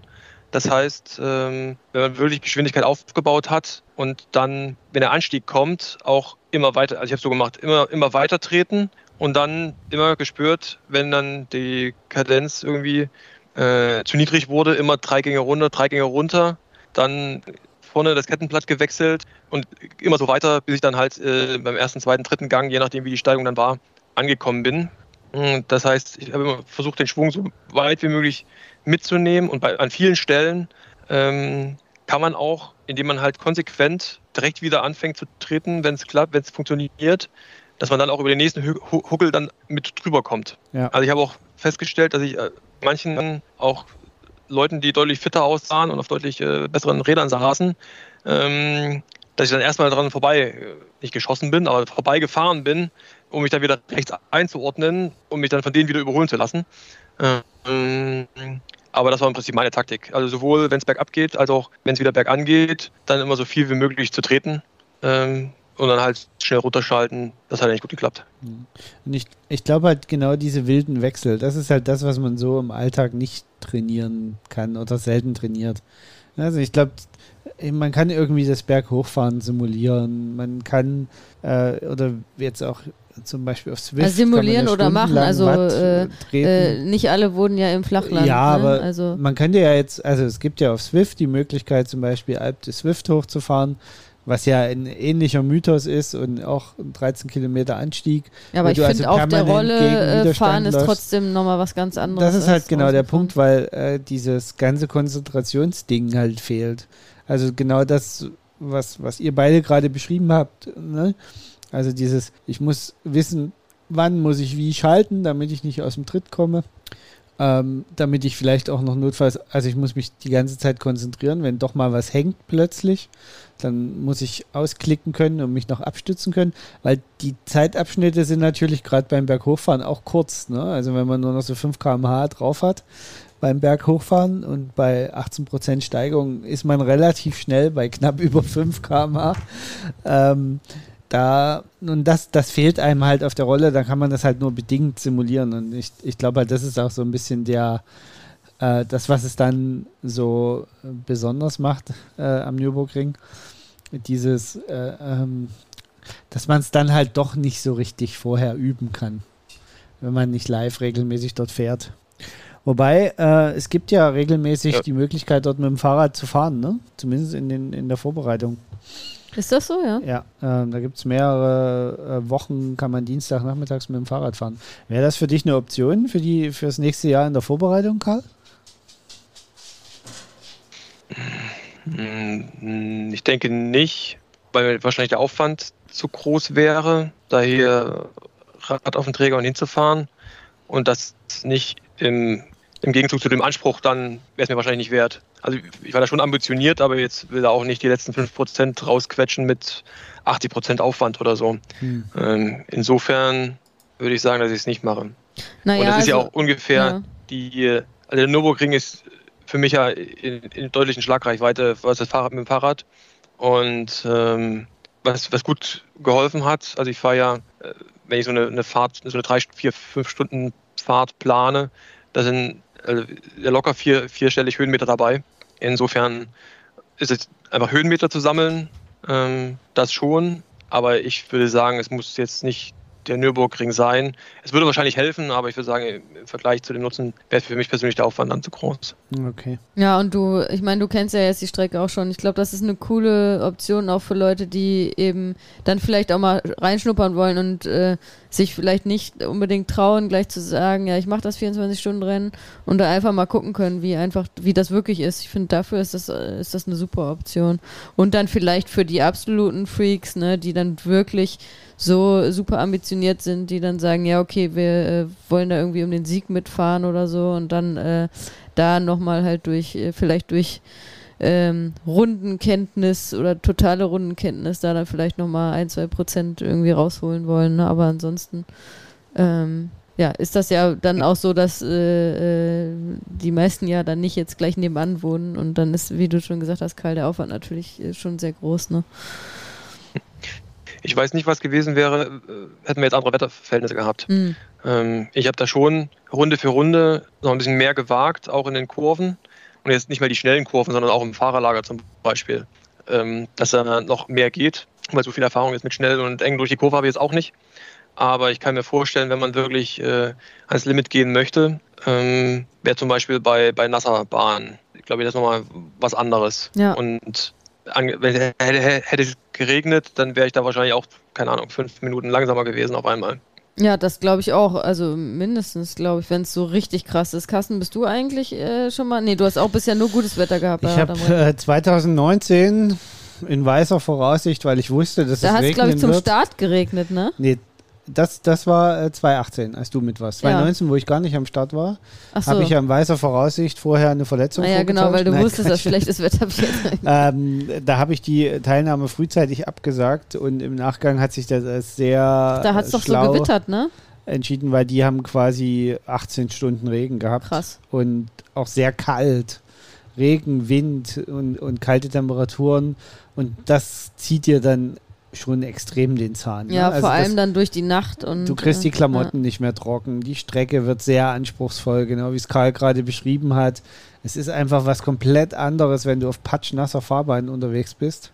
Das heißt, ähm, wenn man wirklich Geschwindigkeit aufgebaut hat und dann, wenn der Anstieg kommt, auch immer weiter, also ich habe so gemacht, immer, immer weiter treten und dann immer gespürt, wenn dann die Kadenz irgendwie äh, zu niedrig wurde, immer drei Gänge runter, drei Gänge runter, dann vorne das Kettenblatt gewechselt und immer so weiter, bis ich dann halt äh, beim ersten, zweiten, dritten Gang, je nachdem wie die Steigung dann war, angekommen bin. Das heißt, ich habe immer versucht, den Schwung so weit wie möglich mitzunehmen und bei, an vielen Stellen ähm, kann man auch, indem man halt konsequent direkt wieder anfängt zu treten, wenn es klappt, wenn es funktioniert, dass man dann auch über den nächsten Huckel dann mit drüber kommt. Ja. Also ich habe auch festgestellt, dass ich äh, manchen auch Leuten, die deutlich fitter aussahen und auf deutlich äh, besseren Rädern saßen, ähm, dass ich dann erstmal daran vorbei, äh, nicht geschossen bin, aber vorbei gefahren bin um mich dann wieder rechts einzuordnen, um mich dann von denen wieder überholen zu lassen. Ähm, aber das war im Prinzip meine Taktik. Also sowohl, wenn es bergab geht, als auch, wenn es wieder bergan geht, dann immer so viel wie möglich zu treten ähm, und dann halt schnell runterschalten. Das hat eigentlich gut geklappt. Und ich, ich glaube halt genau diese wilden Wechsel, das ist halt das, was man so im Alltag nicht trainieren kann oder selten trainiert. Also ich glaube, man kann irgendwie das Berghochfahren simulieren. Man kann, äh, oder jetzt auch zum Beispiel auf Swift. Also simulieren oder machen, also äh, äh, nicht alle wohnen ja im Flachland. Ja, ne? aber also man könnte ja jetzt, also es gibt ja auf Swift die Möglichkeit zum Beispiel Alp de Swift hochzufahren, was ja ein ähnlicher Mythos ist und auch ein 13 Kilometer Anstieg. Ja, aber ich finde also auf der Rolle fahren ist trotzdem nochmal was ganz anderes. Das ist halt genau der Punkt, weil äh, dieses ganze Konzentrationsding halt fehlt. Also genau das, was, was ihr beide gerade beschrieben habt. Ne? Also dieses, ich muss wissen, wann muss ich wie schalten, damit ich nicht aus dem Tritt komme. Ähm, damit ich vielleicht auch noch notfalls, also ich muss mich die ganze Zeit konzentrieren, wenn doch mal was hängt plötzlich, dann muss ich ausklicken können und mich noch abstützen können, weil die Zeitabschnitte sind natürlich gerade beim Berghochfahren auch kurz, ne? also wenn man nur noch so 5 km/h drauf hat, beim Berghochfahren und bei 18% Steigung ist man relativ schnell bei knapp über 5 km/h. Ähm, da, und das, das fehlt einem halt auf der Rolle, da kann man das halt nur bedingt simulieren. Und ich, ich glaube halt, das ist auch so ein bisschen der, äh, das, was es dann so besonders macht äh, am Nürburgring. Dieses, äh, ähm, dass man es dann halt doch nicht so richtig vorher üben kann, wenn man nicht live regelmäßig dort fährt. Wobei, äh, es gibt ja regelmäßig ja. die Möglichkeit, dort mit dem Fahrrad zu fahren, ne? Zumindest in, den, in der Vorbereitung. Ist das so, ja? Ja, äh, da gibt es mehrere äh, Wochen, kann man Dienstagnachmittags mit dem Fahrrad fahren. Wäre das für dich eine Option für, die, für das nächste Jahr in der Vorbereitung, Karl? Hm, ich denke nicht, weil wahrscheinlich der Aufwand zu groß wäre, da hier Rad auf den Träger und hinzufahren und das nicht im im Gegenzug zu dem Anspruch, dann wäre es mir wahrscheinlich nicht wert. Also ich war da schon ambitioniert, aber jetzt will er auch nicht die letzten 5% rausquetschen mit 80% Aufwand oder so. Hm. Ähm, insofern würde ich sagen, dass ich es nicht mache. Naja, Und das ist also, ja auch ungefähr ja. die, also der Nürburgring ist für mich ja in, in deutlichen Schlagreichweite, was das Fahrrad mit dem Fahrrad. Und ähm, was, was gut geholfen hat, also ich fahre ja, äh, wenn ich so eine, eine Fahrt, so eine drei, vier, fünf Stunden Fahrt plane, da sind also locker vier, vierstellig Höhenmeter dabei. Insofern ist es einfach Höhenmeter zu sammeln, ähm, das schon. Aber ich würde sagen, es muss jetzt nicht der Nürburgring sein. Es würde wahrscheinlich helfen, aber ich würde sagen, im Vergleich zu dem Nutzen wäre für mich persönlich der Aufwand dann zu groß. Okay. Ja, und du, ich meine, du kennst ja jetzt die Strecke auch schon. Ich glaube, das ist eine coole Option auch für Leute, die eben dann vielleicht auch mal reinschnuppern wollen und äh, sich vielleicht nicht unbedingt trauen, gleich zu sagen, ja, ich mache das 24-Stunden-Rennen und da einfach mal gucken können, wie einfach, wie das wirklich ist. Ich finde, dafür ist das, ist das eine super Option. Und dann vielleicht für die absoluten Freaks, ne, die dann wirklich so super ambitioniert sind, die dann sagen, ja, okay, wir äh, wollen da irgendwie um den Sieg mitfahren oder so und dann äh, da nochmal halt durch, äh, vielleicht durch ähm, Rundenkenntnis oder totale Rundenkenntnis da dann vielleicht nochmal ein, zwei Prozent irgendwie rausholen wollen. Ne? Aber ansonsten ähm, ja, ist das ja dann auch so, dass äh, äh, die meisten ja dann nicht jetzt gleich nebenan wohnen und dann ist, wie du schon gesagt hast, Karl, der Aufwand natürlich äh, schon sehr groß, ne? Ich weiß nicht, was gewesen wäre, äh, hätten wir jetzt andere Wetterverhältnisse gehabt. Mhm. Ähm, ich habe da schon Runde für Runde noch ein bisschen mehr gewagt, auch in den Kurven. Und jetzt nicht mehr die schnellen Kurven, sondern auch im Fahrerlager zum Beispiel. Ähm, dass da noch mehr geht, weil so viel Erfahrung ist mit schnell und eng durch die Kurve habe ich jetzt auch nicht. Aber ich kann mir vorstellen, wenn man wirklich äh, ans Limit gehen möchte, ähm, wäre zum Beispiel bei, bei nasser Bahn, ich glaube, das ist nochmal was anderes. Ja. Und wenn hätte, hätte es geregnet, dann wäre ich da wahrscheinlich auch, keine Ahnung, fünf Minuten langsamer gewesen auf einmal. Ja, das glaube ich auch. Also mindestens, glaube ich, wenn es so richtig krass ist. Carsten, bist du eigentlich äh, schon mal? Nee, du hast auch bisher nur gutes Wetter gehabt. Ich habe äh, 2019 in weißer Voraussicht, weil ich wusste, dass da es regnen wird. Da hat es, glaube ich, zum Start geregnet, ne? Nee, das, das war äh, 2018, als du mit warst. 2019, ja. wo ich gar nicht am Start war, so. habe ich ja in weißer Voraussicht vorher eine Verletzung ah, Ja, genau, weil du Nein, wusstest, dass schlechtes Wetter ähm, Da habe ich die Teilnahme frühzeitig abgesagt und im Nachgang hat sich das als sehr Da hat es doch so gewittert, ne? Entschieden, weil die haben quasi 18 Stunden Regen gehabt. Krass. Und auch sehr kalt. Regen, Wind und, und kalte Temperaturen. Und das zieht dir dann schon extrem den Zahn. Ja, ne? also vor allem dann durch die Nacht. und Du kriegst die äh, Klamotten ja. nicht mehr trocken. Die Strecke wird sehr anspruchsvoll, genau wie es Karl gerade beschrieben hat. Es ist einfach was komplett anderes, wenn du auf patschnasser Fahrbahn unterwegs bist.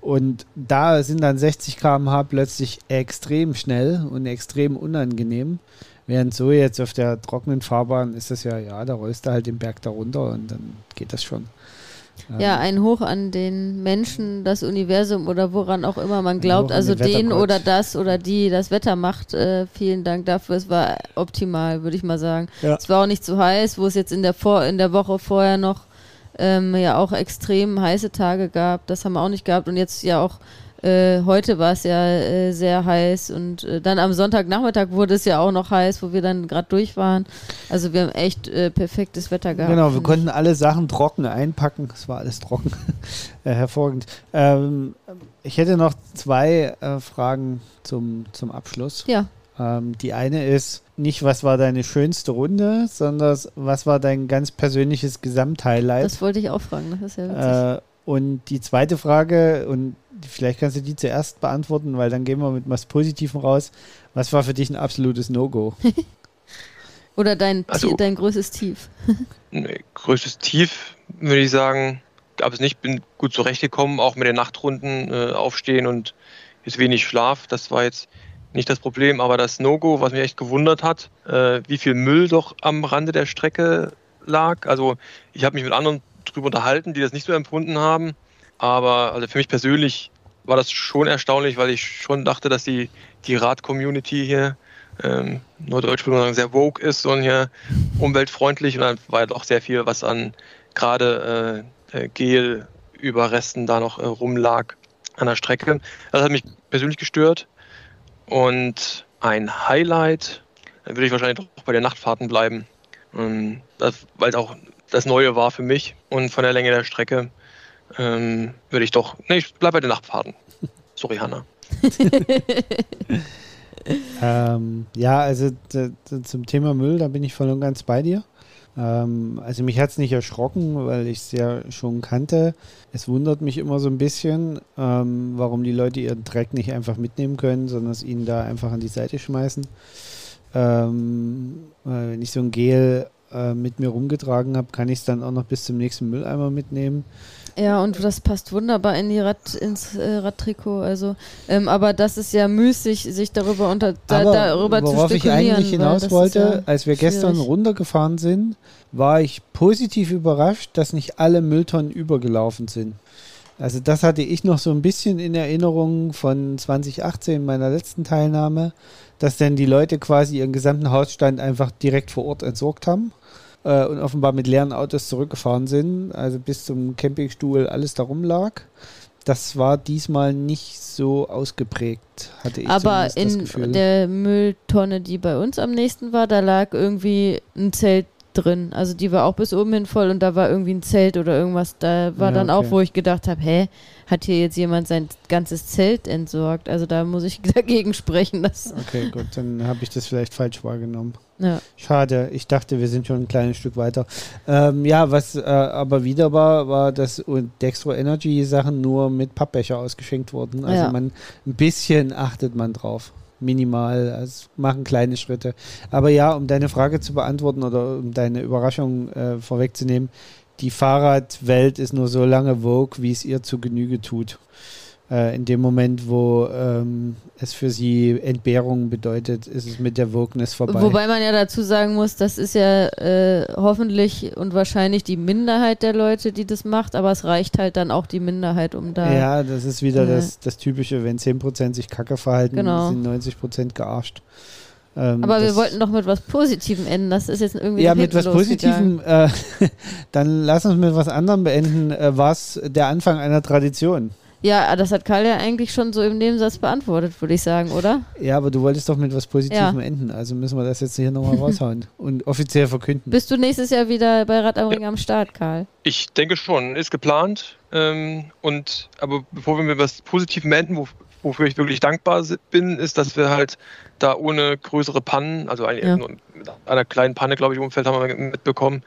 Und da sind dann 60 km/h plötzlich extrem schnell und extrem unangenehm. Während so jetzt auf der trockenen Fahrbahn ist das ja, ja, da rollst du halt den Berg da runter und dann geht das schon. Ja, ein Hoch an den Menschen, das Universum oder woran auch immer man glaubt. Also den, den oder das oder die das Wetter macht. Äh, vielen Dank dafür. Es war optimal, würde ich mal sagen. Ja. Es war auch nicht zu heiß, wo es jetzt in der, Vor in der Woche vorher noch ähm, ja auch extrem heiße Tage gab. Das haben wir auch nicht gehabt. Und jetzt ja auch äh, heute war es ja äh, sehr heiß und äh, dann am Sonntagnachmittag wurde es ja auch noch heiß, wo wir dann gerade durch waren. Also wir haben echt äh, perfektes Wetter gehabt. Genau, wir konnten alle Sachen trocken einpacken. Es war alles trocken. Äh, hervorragend. Ähm, ich hätte noch zwei Fragen zum, zum Abschluss. Ja. Ähm, die eine ist nicht, was war deine schönste Runde, sondern was war dein ganz persönliches Gesamthighlight? Das wollte ich auch fragen, das ist ja witzig. und die zweite Frage, und vielleicht kannst du die zuerst beantworten, weil dann gehen wir mit was Positivem raus. Was war für dich ein absolutes No-Go? Oder dein, also, dein größtes Tief? nee, größtes Tief würde ich sagen, gab es nicht. Bin gut zurechtgekommen, auch mit den Nachtrunden äh, aufstehen und jetzt wenig Schlaf. Das war jetzt nicht das Problem, aber das No-Go, was mich echt gewundert hat, äh, wie viel Müll doch am Rande der Strecke lag. Also ich habe mich mit anderen drüber unterhalten, die das nicht so empfunden haben. Aber also für mich persönlich war das schon erstaunlich, weil ich schon dachte, dass die, die Rad-Community hier, ähm, nur Deutsch würde man sagen, sehr woke ist und hier umweltfreundlich. Und dann war ja doch sehr viel, was an gerade äh, äh, Gel-Überresten da noch äh, rumlag an der Strecke. Das hat mich persönlich gestört. Und ein Highlight, dann würde ich wahrscheinlich doch bei den Nachtfahrten bleiben. Ähm, weil es auch das Neue war für mich und von der Länge der Strecke ähm, würde ich doch. Ne, ich bleibe bei den Nachtfahrten. Sorry, Hanna. ähm, ja, also zum Thema Müll, da bin ich voll und ganz bei dir. Ähm, also mich hat es nicht erschrocken, weil ich es ja schon kannte. Es wundert mich immer so ein bisschen, ähm, warum die Leute ihren Dreck nicht einfach mitnehmen können, sondern es ihnen da einfach an die Seite schmeißen. Ähm, wenn ich so ein Gel äh, mit mir rumgetragen habe, kann ich es dann auch noch bis zum nächsten Mülleimer mitnehmen. Ja, und das passt wunderbar in die Rad, ins äh, Radtrikot. Also, ähm, aber das ist ja müßig, sich darüber unter da, Aber darüber zu worauf ich spekulieren. eigentlich weil hinaus wollte, ja als wir gestern schwierig. runtergefahren sind, war ich positiv überrascht, dass nicht alle Mülltonnen übergelaufen sind. Also das hatte ich noch so ein bisschen in Erinnerung von 2018, meiner letzten Teilnahme, dass dann die Leute quasi ihren gesamten Hausstand einfach direkt vor Ort entsorgt haben äh, und offenbar mit leeren Autos zurückgefahren sind, also bis zum Campingstuhl alles darum lag. Das war diesmal nicht so ausgeprägt, hatte ich Aber in der Mülltonne, die bei uns am nächsten war, da lag irgendwie ein Zelt drin. Also die war auch bis oben hin voll und da war irgendwie ein Zelt oder irgendwas. Da war Ja, dann auch, okay. wo ich gedacht habe, hä, hat hier jetzt jemand sein ganzes Zelt entsorgt? Also da muss ich dagegen sprechen. Dass, Okay, gut, dann habe ich das vielleicht falsch wahrgenommen. Ja. Schade, ich dachte, wir sind schon ein kleines Stück weiter. Ähm, ja, was äh, aber wieder war, war, dass Dextro Energy Sachen nur mit Pappbecher ausgeschenkt wurden. Also Ja. man ein bisschen achtet man drauf. Minimal, also machen kleine Schritte. Aber ja, um deine Frage zu beantworten oder um deine Überraschung äh, vorwegzunehmen, die Fahrradwelt ist nur so lange Vogue, wie es ihr zu Genüge tut. Äh, in dem Moment, wo ähm, es für sie Entbehrung bedeutet, ist es mit der Wokeness vorbei. Wobei man ja dazu sagen muss, das ist ja äh, hoffentlich und wahrscheinlich die Minderheit der Leute, die das macht, aber es reicht halt dann auch die Minderheit, um da. Ja, das ist wieder Äh, das, das Typische, wenn 10% sich kacke verhalten, Genau. sind 90% gearscht. Ähm, aber wir wollten doch mit was Positivem enden. Das ist jetzt irgendwie Ja, mit was. Positivem, äh, dann lass uns mit was anderem beenden. Äh, War es der Anfang einer Tradition? Ja, das hat Karl ja eigentlich schon so im Nebensatz beantwortet, würde ich sagen, oder? Ja, aber du wolltest doch mit was Positivem Ja. enden, also müssen wir das jetzt hier nochmal raushauen und offiziell verkünden. Bist du nächstes Jahr wieder bei Rad am Ring am Start, Karl? Ich denke schon, ist geplant. Ähm, und aber bevor wir mit was Positivem enden, wo, wofür ich wirklich dankbar bin, ist, dass wir halt da ohne größere Pannen, also eigentlich Ja. nur mit einer kleinen Panne, glaube ich, im Umfeld haben wir mitbekommen.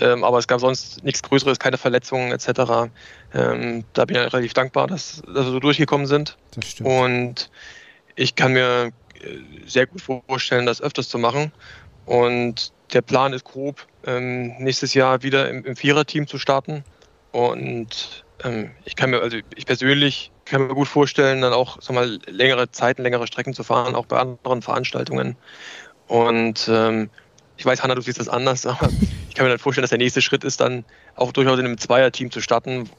Ähm, aber es gab sonst nichts Größeres, keine Verletzungen etc. Ähm, da bin ich relativ dankbar, dass, dass wir so durchgekommen sind. Das stimmt. Und ich kann mir äh, sehr gut vorstellen, das öfters zu machen. Und der Plan ist grob, ähm, nächstes Jahr wieder im, im Viererteam zu starten. Und ähm, ich kann mir, also ich persönlich kann mir gut vorstellen, dann auch sag mal, längere Zeiten, längere Strecken zu fahren, auch bei anderen Veranstaltungen. Und ähm, ich weiß, Hanna, du siehst das anders, aber ich kann mir dann vorstellen, dass der nächste Schritt ist, dann auch durchaus in einem Zweierteam zu starten,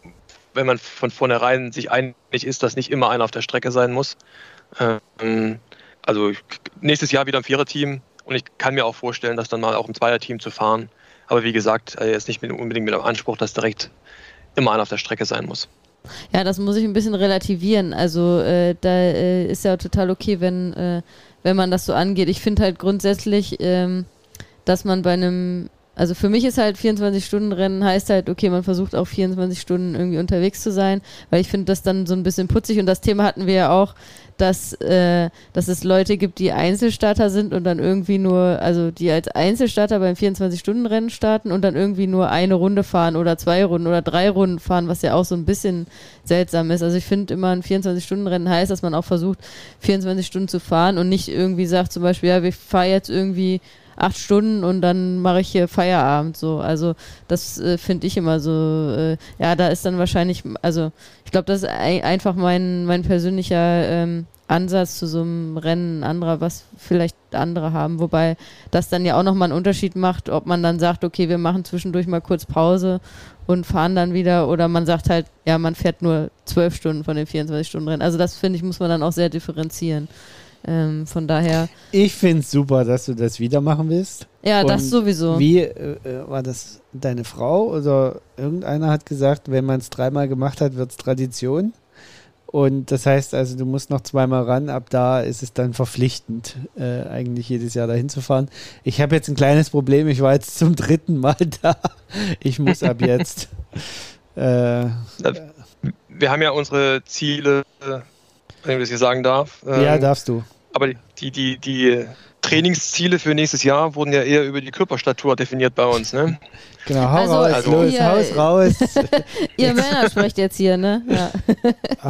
wenn man von vornherein sich einig ist, dass nicht immer einer auf der Strecke sein muss. Ähm, also nächstes Jahr wieder im Viererteam und ich kann mir auch vorstellen, das dann mal auch im Zweierteam zu fahren. Aber wie gesagt, äh, jetzt nicht mit, unbedingt mit dem Anspruch, dass direkt immer einer auf der Strecke sein muss. Ja, das muss ich ein bisschen relativieren. Also äh, da äh, ist ja total okay, wenn, äh, wenn man das so angeht. Ich finde halt grundsätzlich, ähm, dass man bei einem, also für mich ist halt 24-Stunden-Rennen heißt halt, okay, man versucht auch 24 Stunden irgendwie unterwegs zu sein, weil ich finde das dann so ein bisschen putzig und das Thema hatten wir ja auch, dass, äh, dass es Leute gibt, die Einzelstarter sind und dann irgendwie nur, also die als Einzelstarter beim 24-Stunden-Rennen starten und dann irgendwie nur eine Runde fahren oder zwei Runden oder drei Runden fahren, was ja auch so ein bisschen seltsam ist. Also ich finde immer ein 24-Stunden-Rennen heißt, dass man auch versucht, 24 Stunden zu fahren und nicht irgendwie sagt zum Beispiel, ja, wir fahren jetzt irgendwie acht Stunden und dann mache ich hier Feierabend so. Also das äh, finde ich immer so, äh, ja, da ist dann wahrscheinlich, also ich glaube, das ist ei- einfach mein, mein persönlicher ähm, Ansatz zu so einem Rennen anderer, was vielleicht andere haben, wobei das dann ja auch nochmal einen Unterschied macht, ob man dann sagt, okay, wir machen zwischendurch mal kurz Pause und fahren dann wieder oder man sagt halt, ja, man fährt nur zwölf Stunden von den 24 Stunden Rennen. Also das finde ich, muss man dann auch sehr differenzieren. Ähm, von daher, Ich finde es super, dass du das wieder machen willst. ja, das Und sowieso. Wie äh, äh, war das deine Frau oder irgendeiner hat gesagt, wenn man es dreimal gemacht hat, wird es Tradition. Und das heißt also, du musst noch zweimal ran. Ab da ist es dann verpflichtend, äh, eigentlich jedes Jahr dahin zu fahren. Ich habe jetzt ein kleines Problem. Ich war jetzt zum dritten Mal da. Ich muss ab jetzt. Äh, Wir haben ja unsere Ziele, wenn ich das hier sagen darf. ja, Ähm, darfst du. aber die, die, die Trainingsziele für nächstes Jahr wurden ja eher über die Körperstatur definiert bei uns, ne? Genau, hau Also, raus, also- los, ihr- Haus raus. Ihr Männer sprecht jetzt hier, ne? Ja.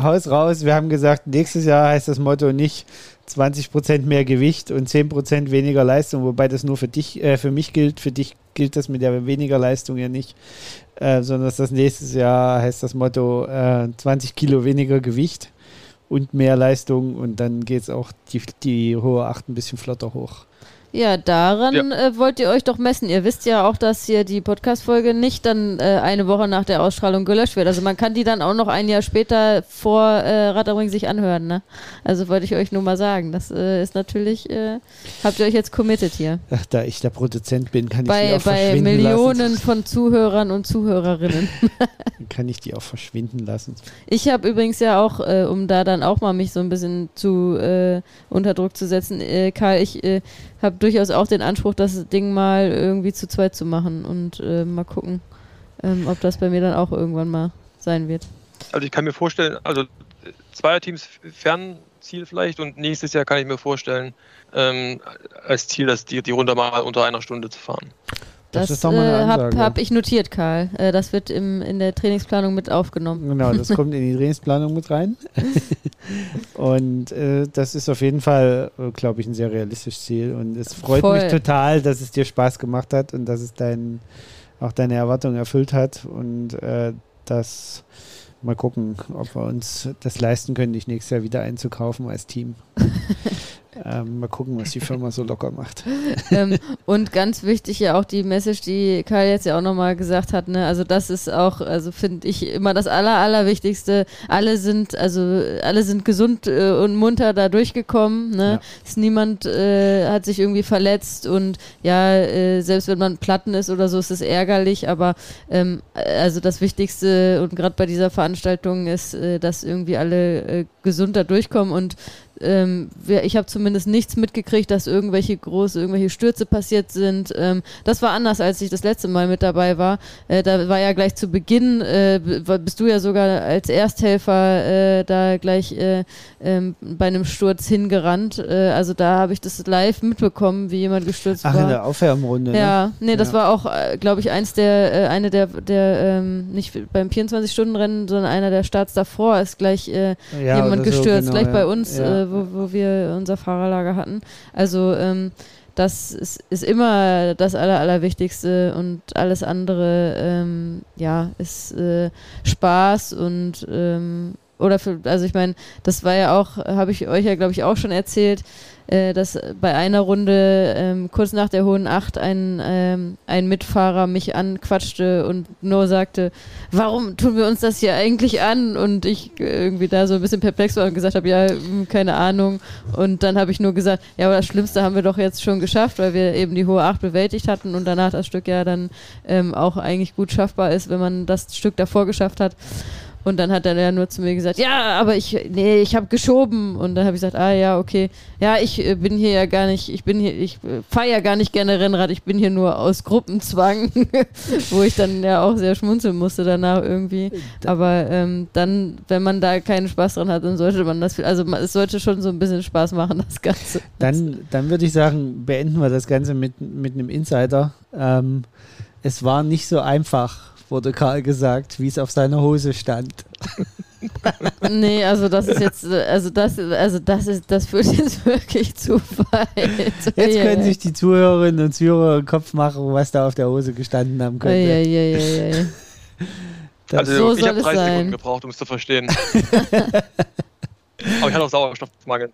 Haus raus. Wir haben gesagt, nächstes Jahr heißt das Motto nicht 20% mehr Gewicht und 10% weniger Leistung, wobei das nur für dich, äh, für mich gilt. Für dich gilt das mit der weniger Leistung ja nicht, äh, sondern das nächstes Jahr heißt das Motto äh, 20 Kilo weniger Gewicht und mehr Leistung und dann geht es auch die, die hohe Acht ein bisschen flotter hoch. Ja, daran Äh, wollt ihr euch doch messen. Ihr wisst ja auch, dass hier die Podcast-Folge nicht dann äh, eine Woche nach der Ausstrahlung gelöscht wird. Also man kann die dann auch noch ein Jahr später vor äh, Rad am Ring sich anhören. Ne? Also wollte ich euch nur mal sagen. Das äh, ist natürlich, äh, habt ihr euch jetzt committed hier. Ach, da ich der Produzent bin, kann ich die Bei, auch bei verschwinden Millionen lassen. von Zuhörern und Zuhörerinnen. Kann ich die auch verschwinden lassen. Ich habe übrigens ja auch, äh, um da dann auch mal mich so ein bisschen zu äh, unter Druck zu setzen, äh, Karl, ich äh, habe durchaus auch den Anspruch, das Ding mal irgendwie zu zweit zu machen und äh, mal gucken, ähm, ob das bei mir dann auch irgendwann mal sein wird. Also ich kann mir vorstellen, also Zweierteams Fernziel vielleicht und nächstes Jahr kann ich mir vorstellen, ähm, als Ziel, dass die, die Runde mal unter einer Stunde zu fahren. Das Das, äh, habe hab ich notiert, Karl. Äh, das wird im, in der Trainingsplanung mit aufgenommen. Genau, das kommt in die Trainingsplanung mit rein. und äh, das ist auf jeden Fall, äh, glaube ich, ein sehr realistisches Ziel. Und es freut Voll. mich total, dass es dir Spaß gemacht hat und dass es dein, auch deine Erwartungen erfüllt hat. Und äh, das mal gucken, ob wir uns das leisten können, dich nächstes Jahr wieder einzukaufen als Team. ähm, mal gucken, was die Firma so locker macht. ähm, und ganz wichtig ja auch die Message, die Karl jetzt ja auch nochmal gesagt hat, ne? Also das ist auch, also finde ich immer das aller, allerwichtigste. Alle sind, also alle sind gesund äh, und munter da durchgekommen, ne? Ja. Ist niemand äh, hat sich irgendwie verletzt und ja, äh, selbst wenn man Platten ist oder so, ist es ärgerlich, aber ähm, also das Wichtigste und gerade bei dieser Veranstaltung ist, äh, dass irgendwie alle äh, gesund da durchkommen und ähm, ich habe zumindest nichts mitgekriegt, dass irgendwelche große, irgendwelche Stürze passiert sind. Ähm, das war anders, als ich das letzte Mal mit dabei war. Äh, da war ja gleich zu Beginn, äh, bist du ja sogar als Ersthelfer äh, da gleich äh, ähm, bei einem Sturz hingerannt. Äh, also da habe ich das live mitbekommen, wie jemand gestürzt Ach, war. in der Aufwärmrunde. Ne? Ja, nee, das Ja. war auch, äh, glaube ich, eins der, eine der, der ähm, nicht beim 24-Stunden-Rennen, sondern einer der Starts davor ist gleich Ja, jemand oder so, gestürzt, genau, gleich ja. bei uns, wo, wo wir unser Fahrerlager hatten. Also ähm, das ist, ist immer das Aller, Allerwichtigste und alles andere, ähm, ja, ist äh, Spaß und ähm, oder für, also ich meine, das war ja auch, habe ich euch ja glaube ich auch schon erzählt, äh, dass bei einer Runde ähm, kurz nach der hohen Acht ein, ähm, ein Mitfahrer mich anquatschte und nur sagte, warum tun wir uns das hier eigentlich an? Und ich äh, irgendwie da so ein bisschen perplex war und gesagt habe, ja, hm, keine Ahnung. Und dann habe ich nur gesagt, ja, aber das Schlimmste haben wir doch jetzt schon geschafft, weil wir eben die hohe Acht bewältigt hatten und danach das Stück ja dann ähm, auch eigentlich gut schaffbar ist, wenn man das Stück davor geschafft hat. Und dann hat er ja nur zu mir gesagt, ja, aber ich, nee, ich habe geschoben. Und dann habe ich gesagt, ah ja, okay. Ja, ich äh, bin hier ja gar nicht, ich bin hier, ich äh, fahre ja gar nicht gerne Rennrad, ich bin hier nur aus Gruppenzwang, wo ich dann ja auch sehr schmunzeln musste danach irgendwie. Aber ähm, dann, wenn man da keinen Spaß dran hat, dann sollte man das, also ma- es sollte schon so ein bisschen Spaß machen, das Ganze. Dann, dann würde ich sagen, beenden wir das Ganze mit, mit einem Insider. Ähm, es war nicht so einfach, wurde Karl gesagt, wie es auf seiner Hose stand. Nee, also das ist jetzt, also das, also das ist, das führt jetzt wirklich zu weit. Jetzt können sich die Zuhörerinnen und Zuhörer im Kopf machen, was da auf der Hose gestanden haben könnte. Eieieiei. Das- Also So ich habe es 30 sein. Sekunden gebraucht, um es zu verstehen. Aber ich hatte auch Sauerstoffmangel.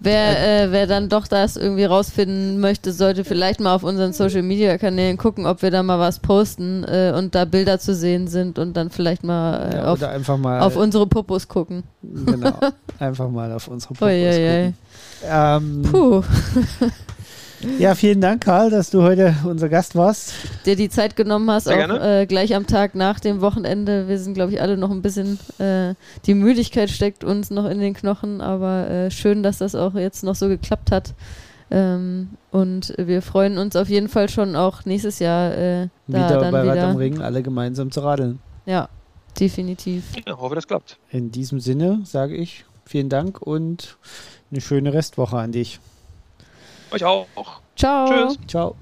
Wer, äh, wer dann doch das irgendwie rausfinden möchte, sollte vielleicht mal auf unseren Social Media Kanälen gucken, ob wir da mal was posten äh, und da Bilder zu sehen sind und dann vielleicht mal äh, ja, auf, einfach mal, auf unsere Popos gucken. genau, einfach mal auf unsere Popos Uiuiui. gucken. Ähm, Puh, ja, vielen Dank, Karl, dass du heute unser Gast warst. dir die Zeit genommen hast, Sehr auch gerne. äh, gleich am Tag nach dem Wochenende. Wir sind, glaube ich, alle noch ein bisschen, äh, die Müdigkeit steckt uns noch in den Knochen, aber äh, schön, dass das auch jetzt noch so geklappt hat. Ähm, und wir freuen uns auf jeden Fall schon auch nächstes Jahr äh, da wieder dann bei Rad wieder. am Ring, alle gemeinsam zu radeln. Ja, definitiv. Ja, hoffe, das klappt. In diesem Sinne sage ich vielen Dank und eine schöne Restwoche an dich. Euch auch. Ciao. Tschüss. Ciao.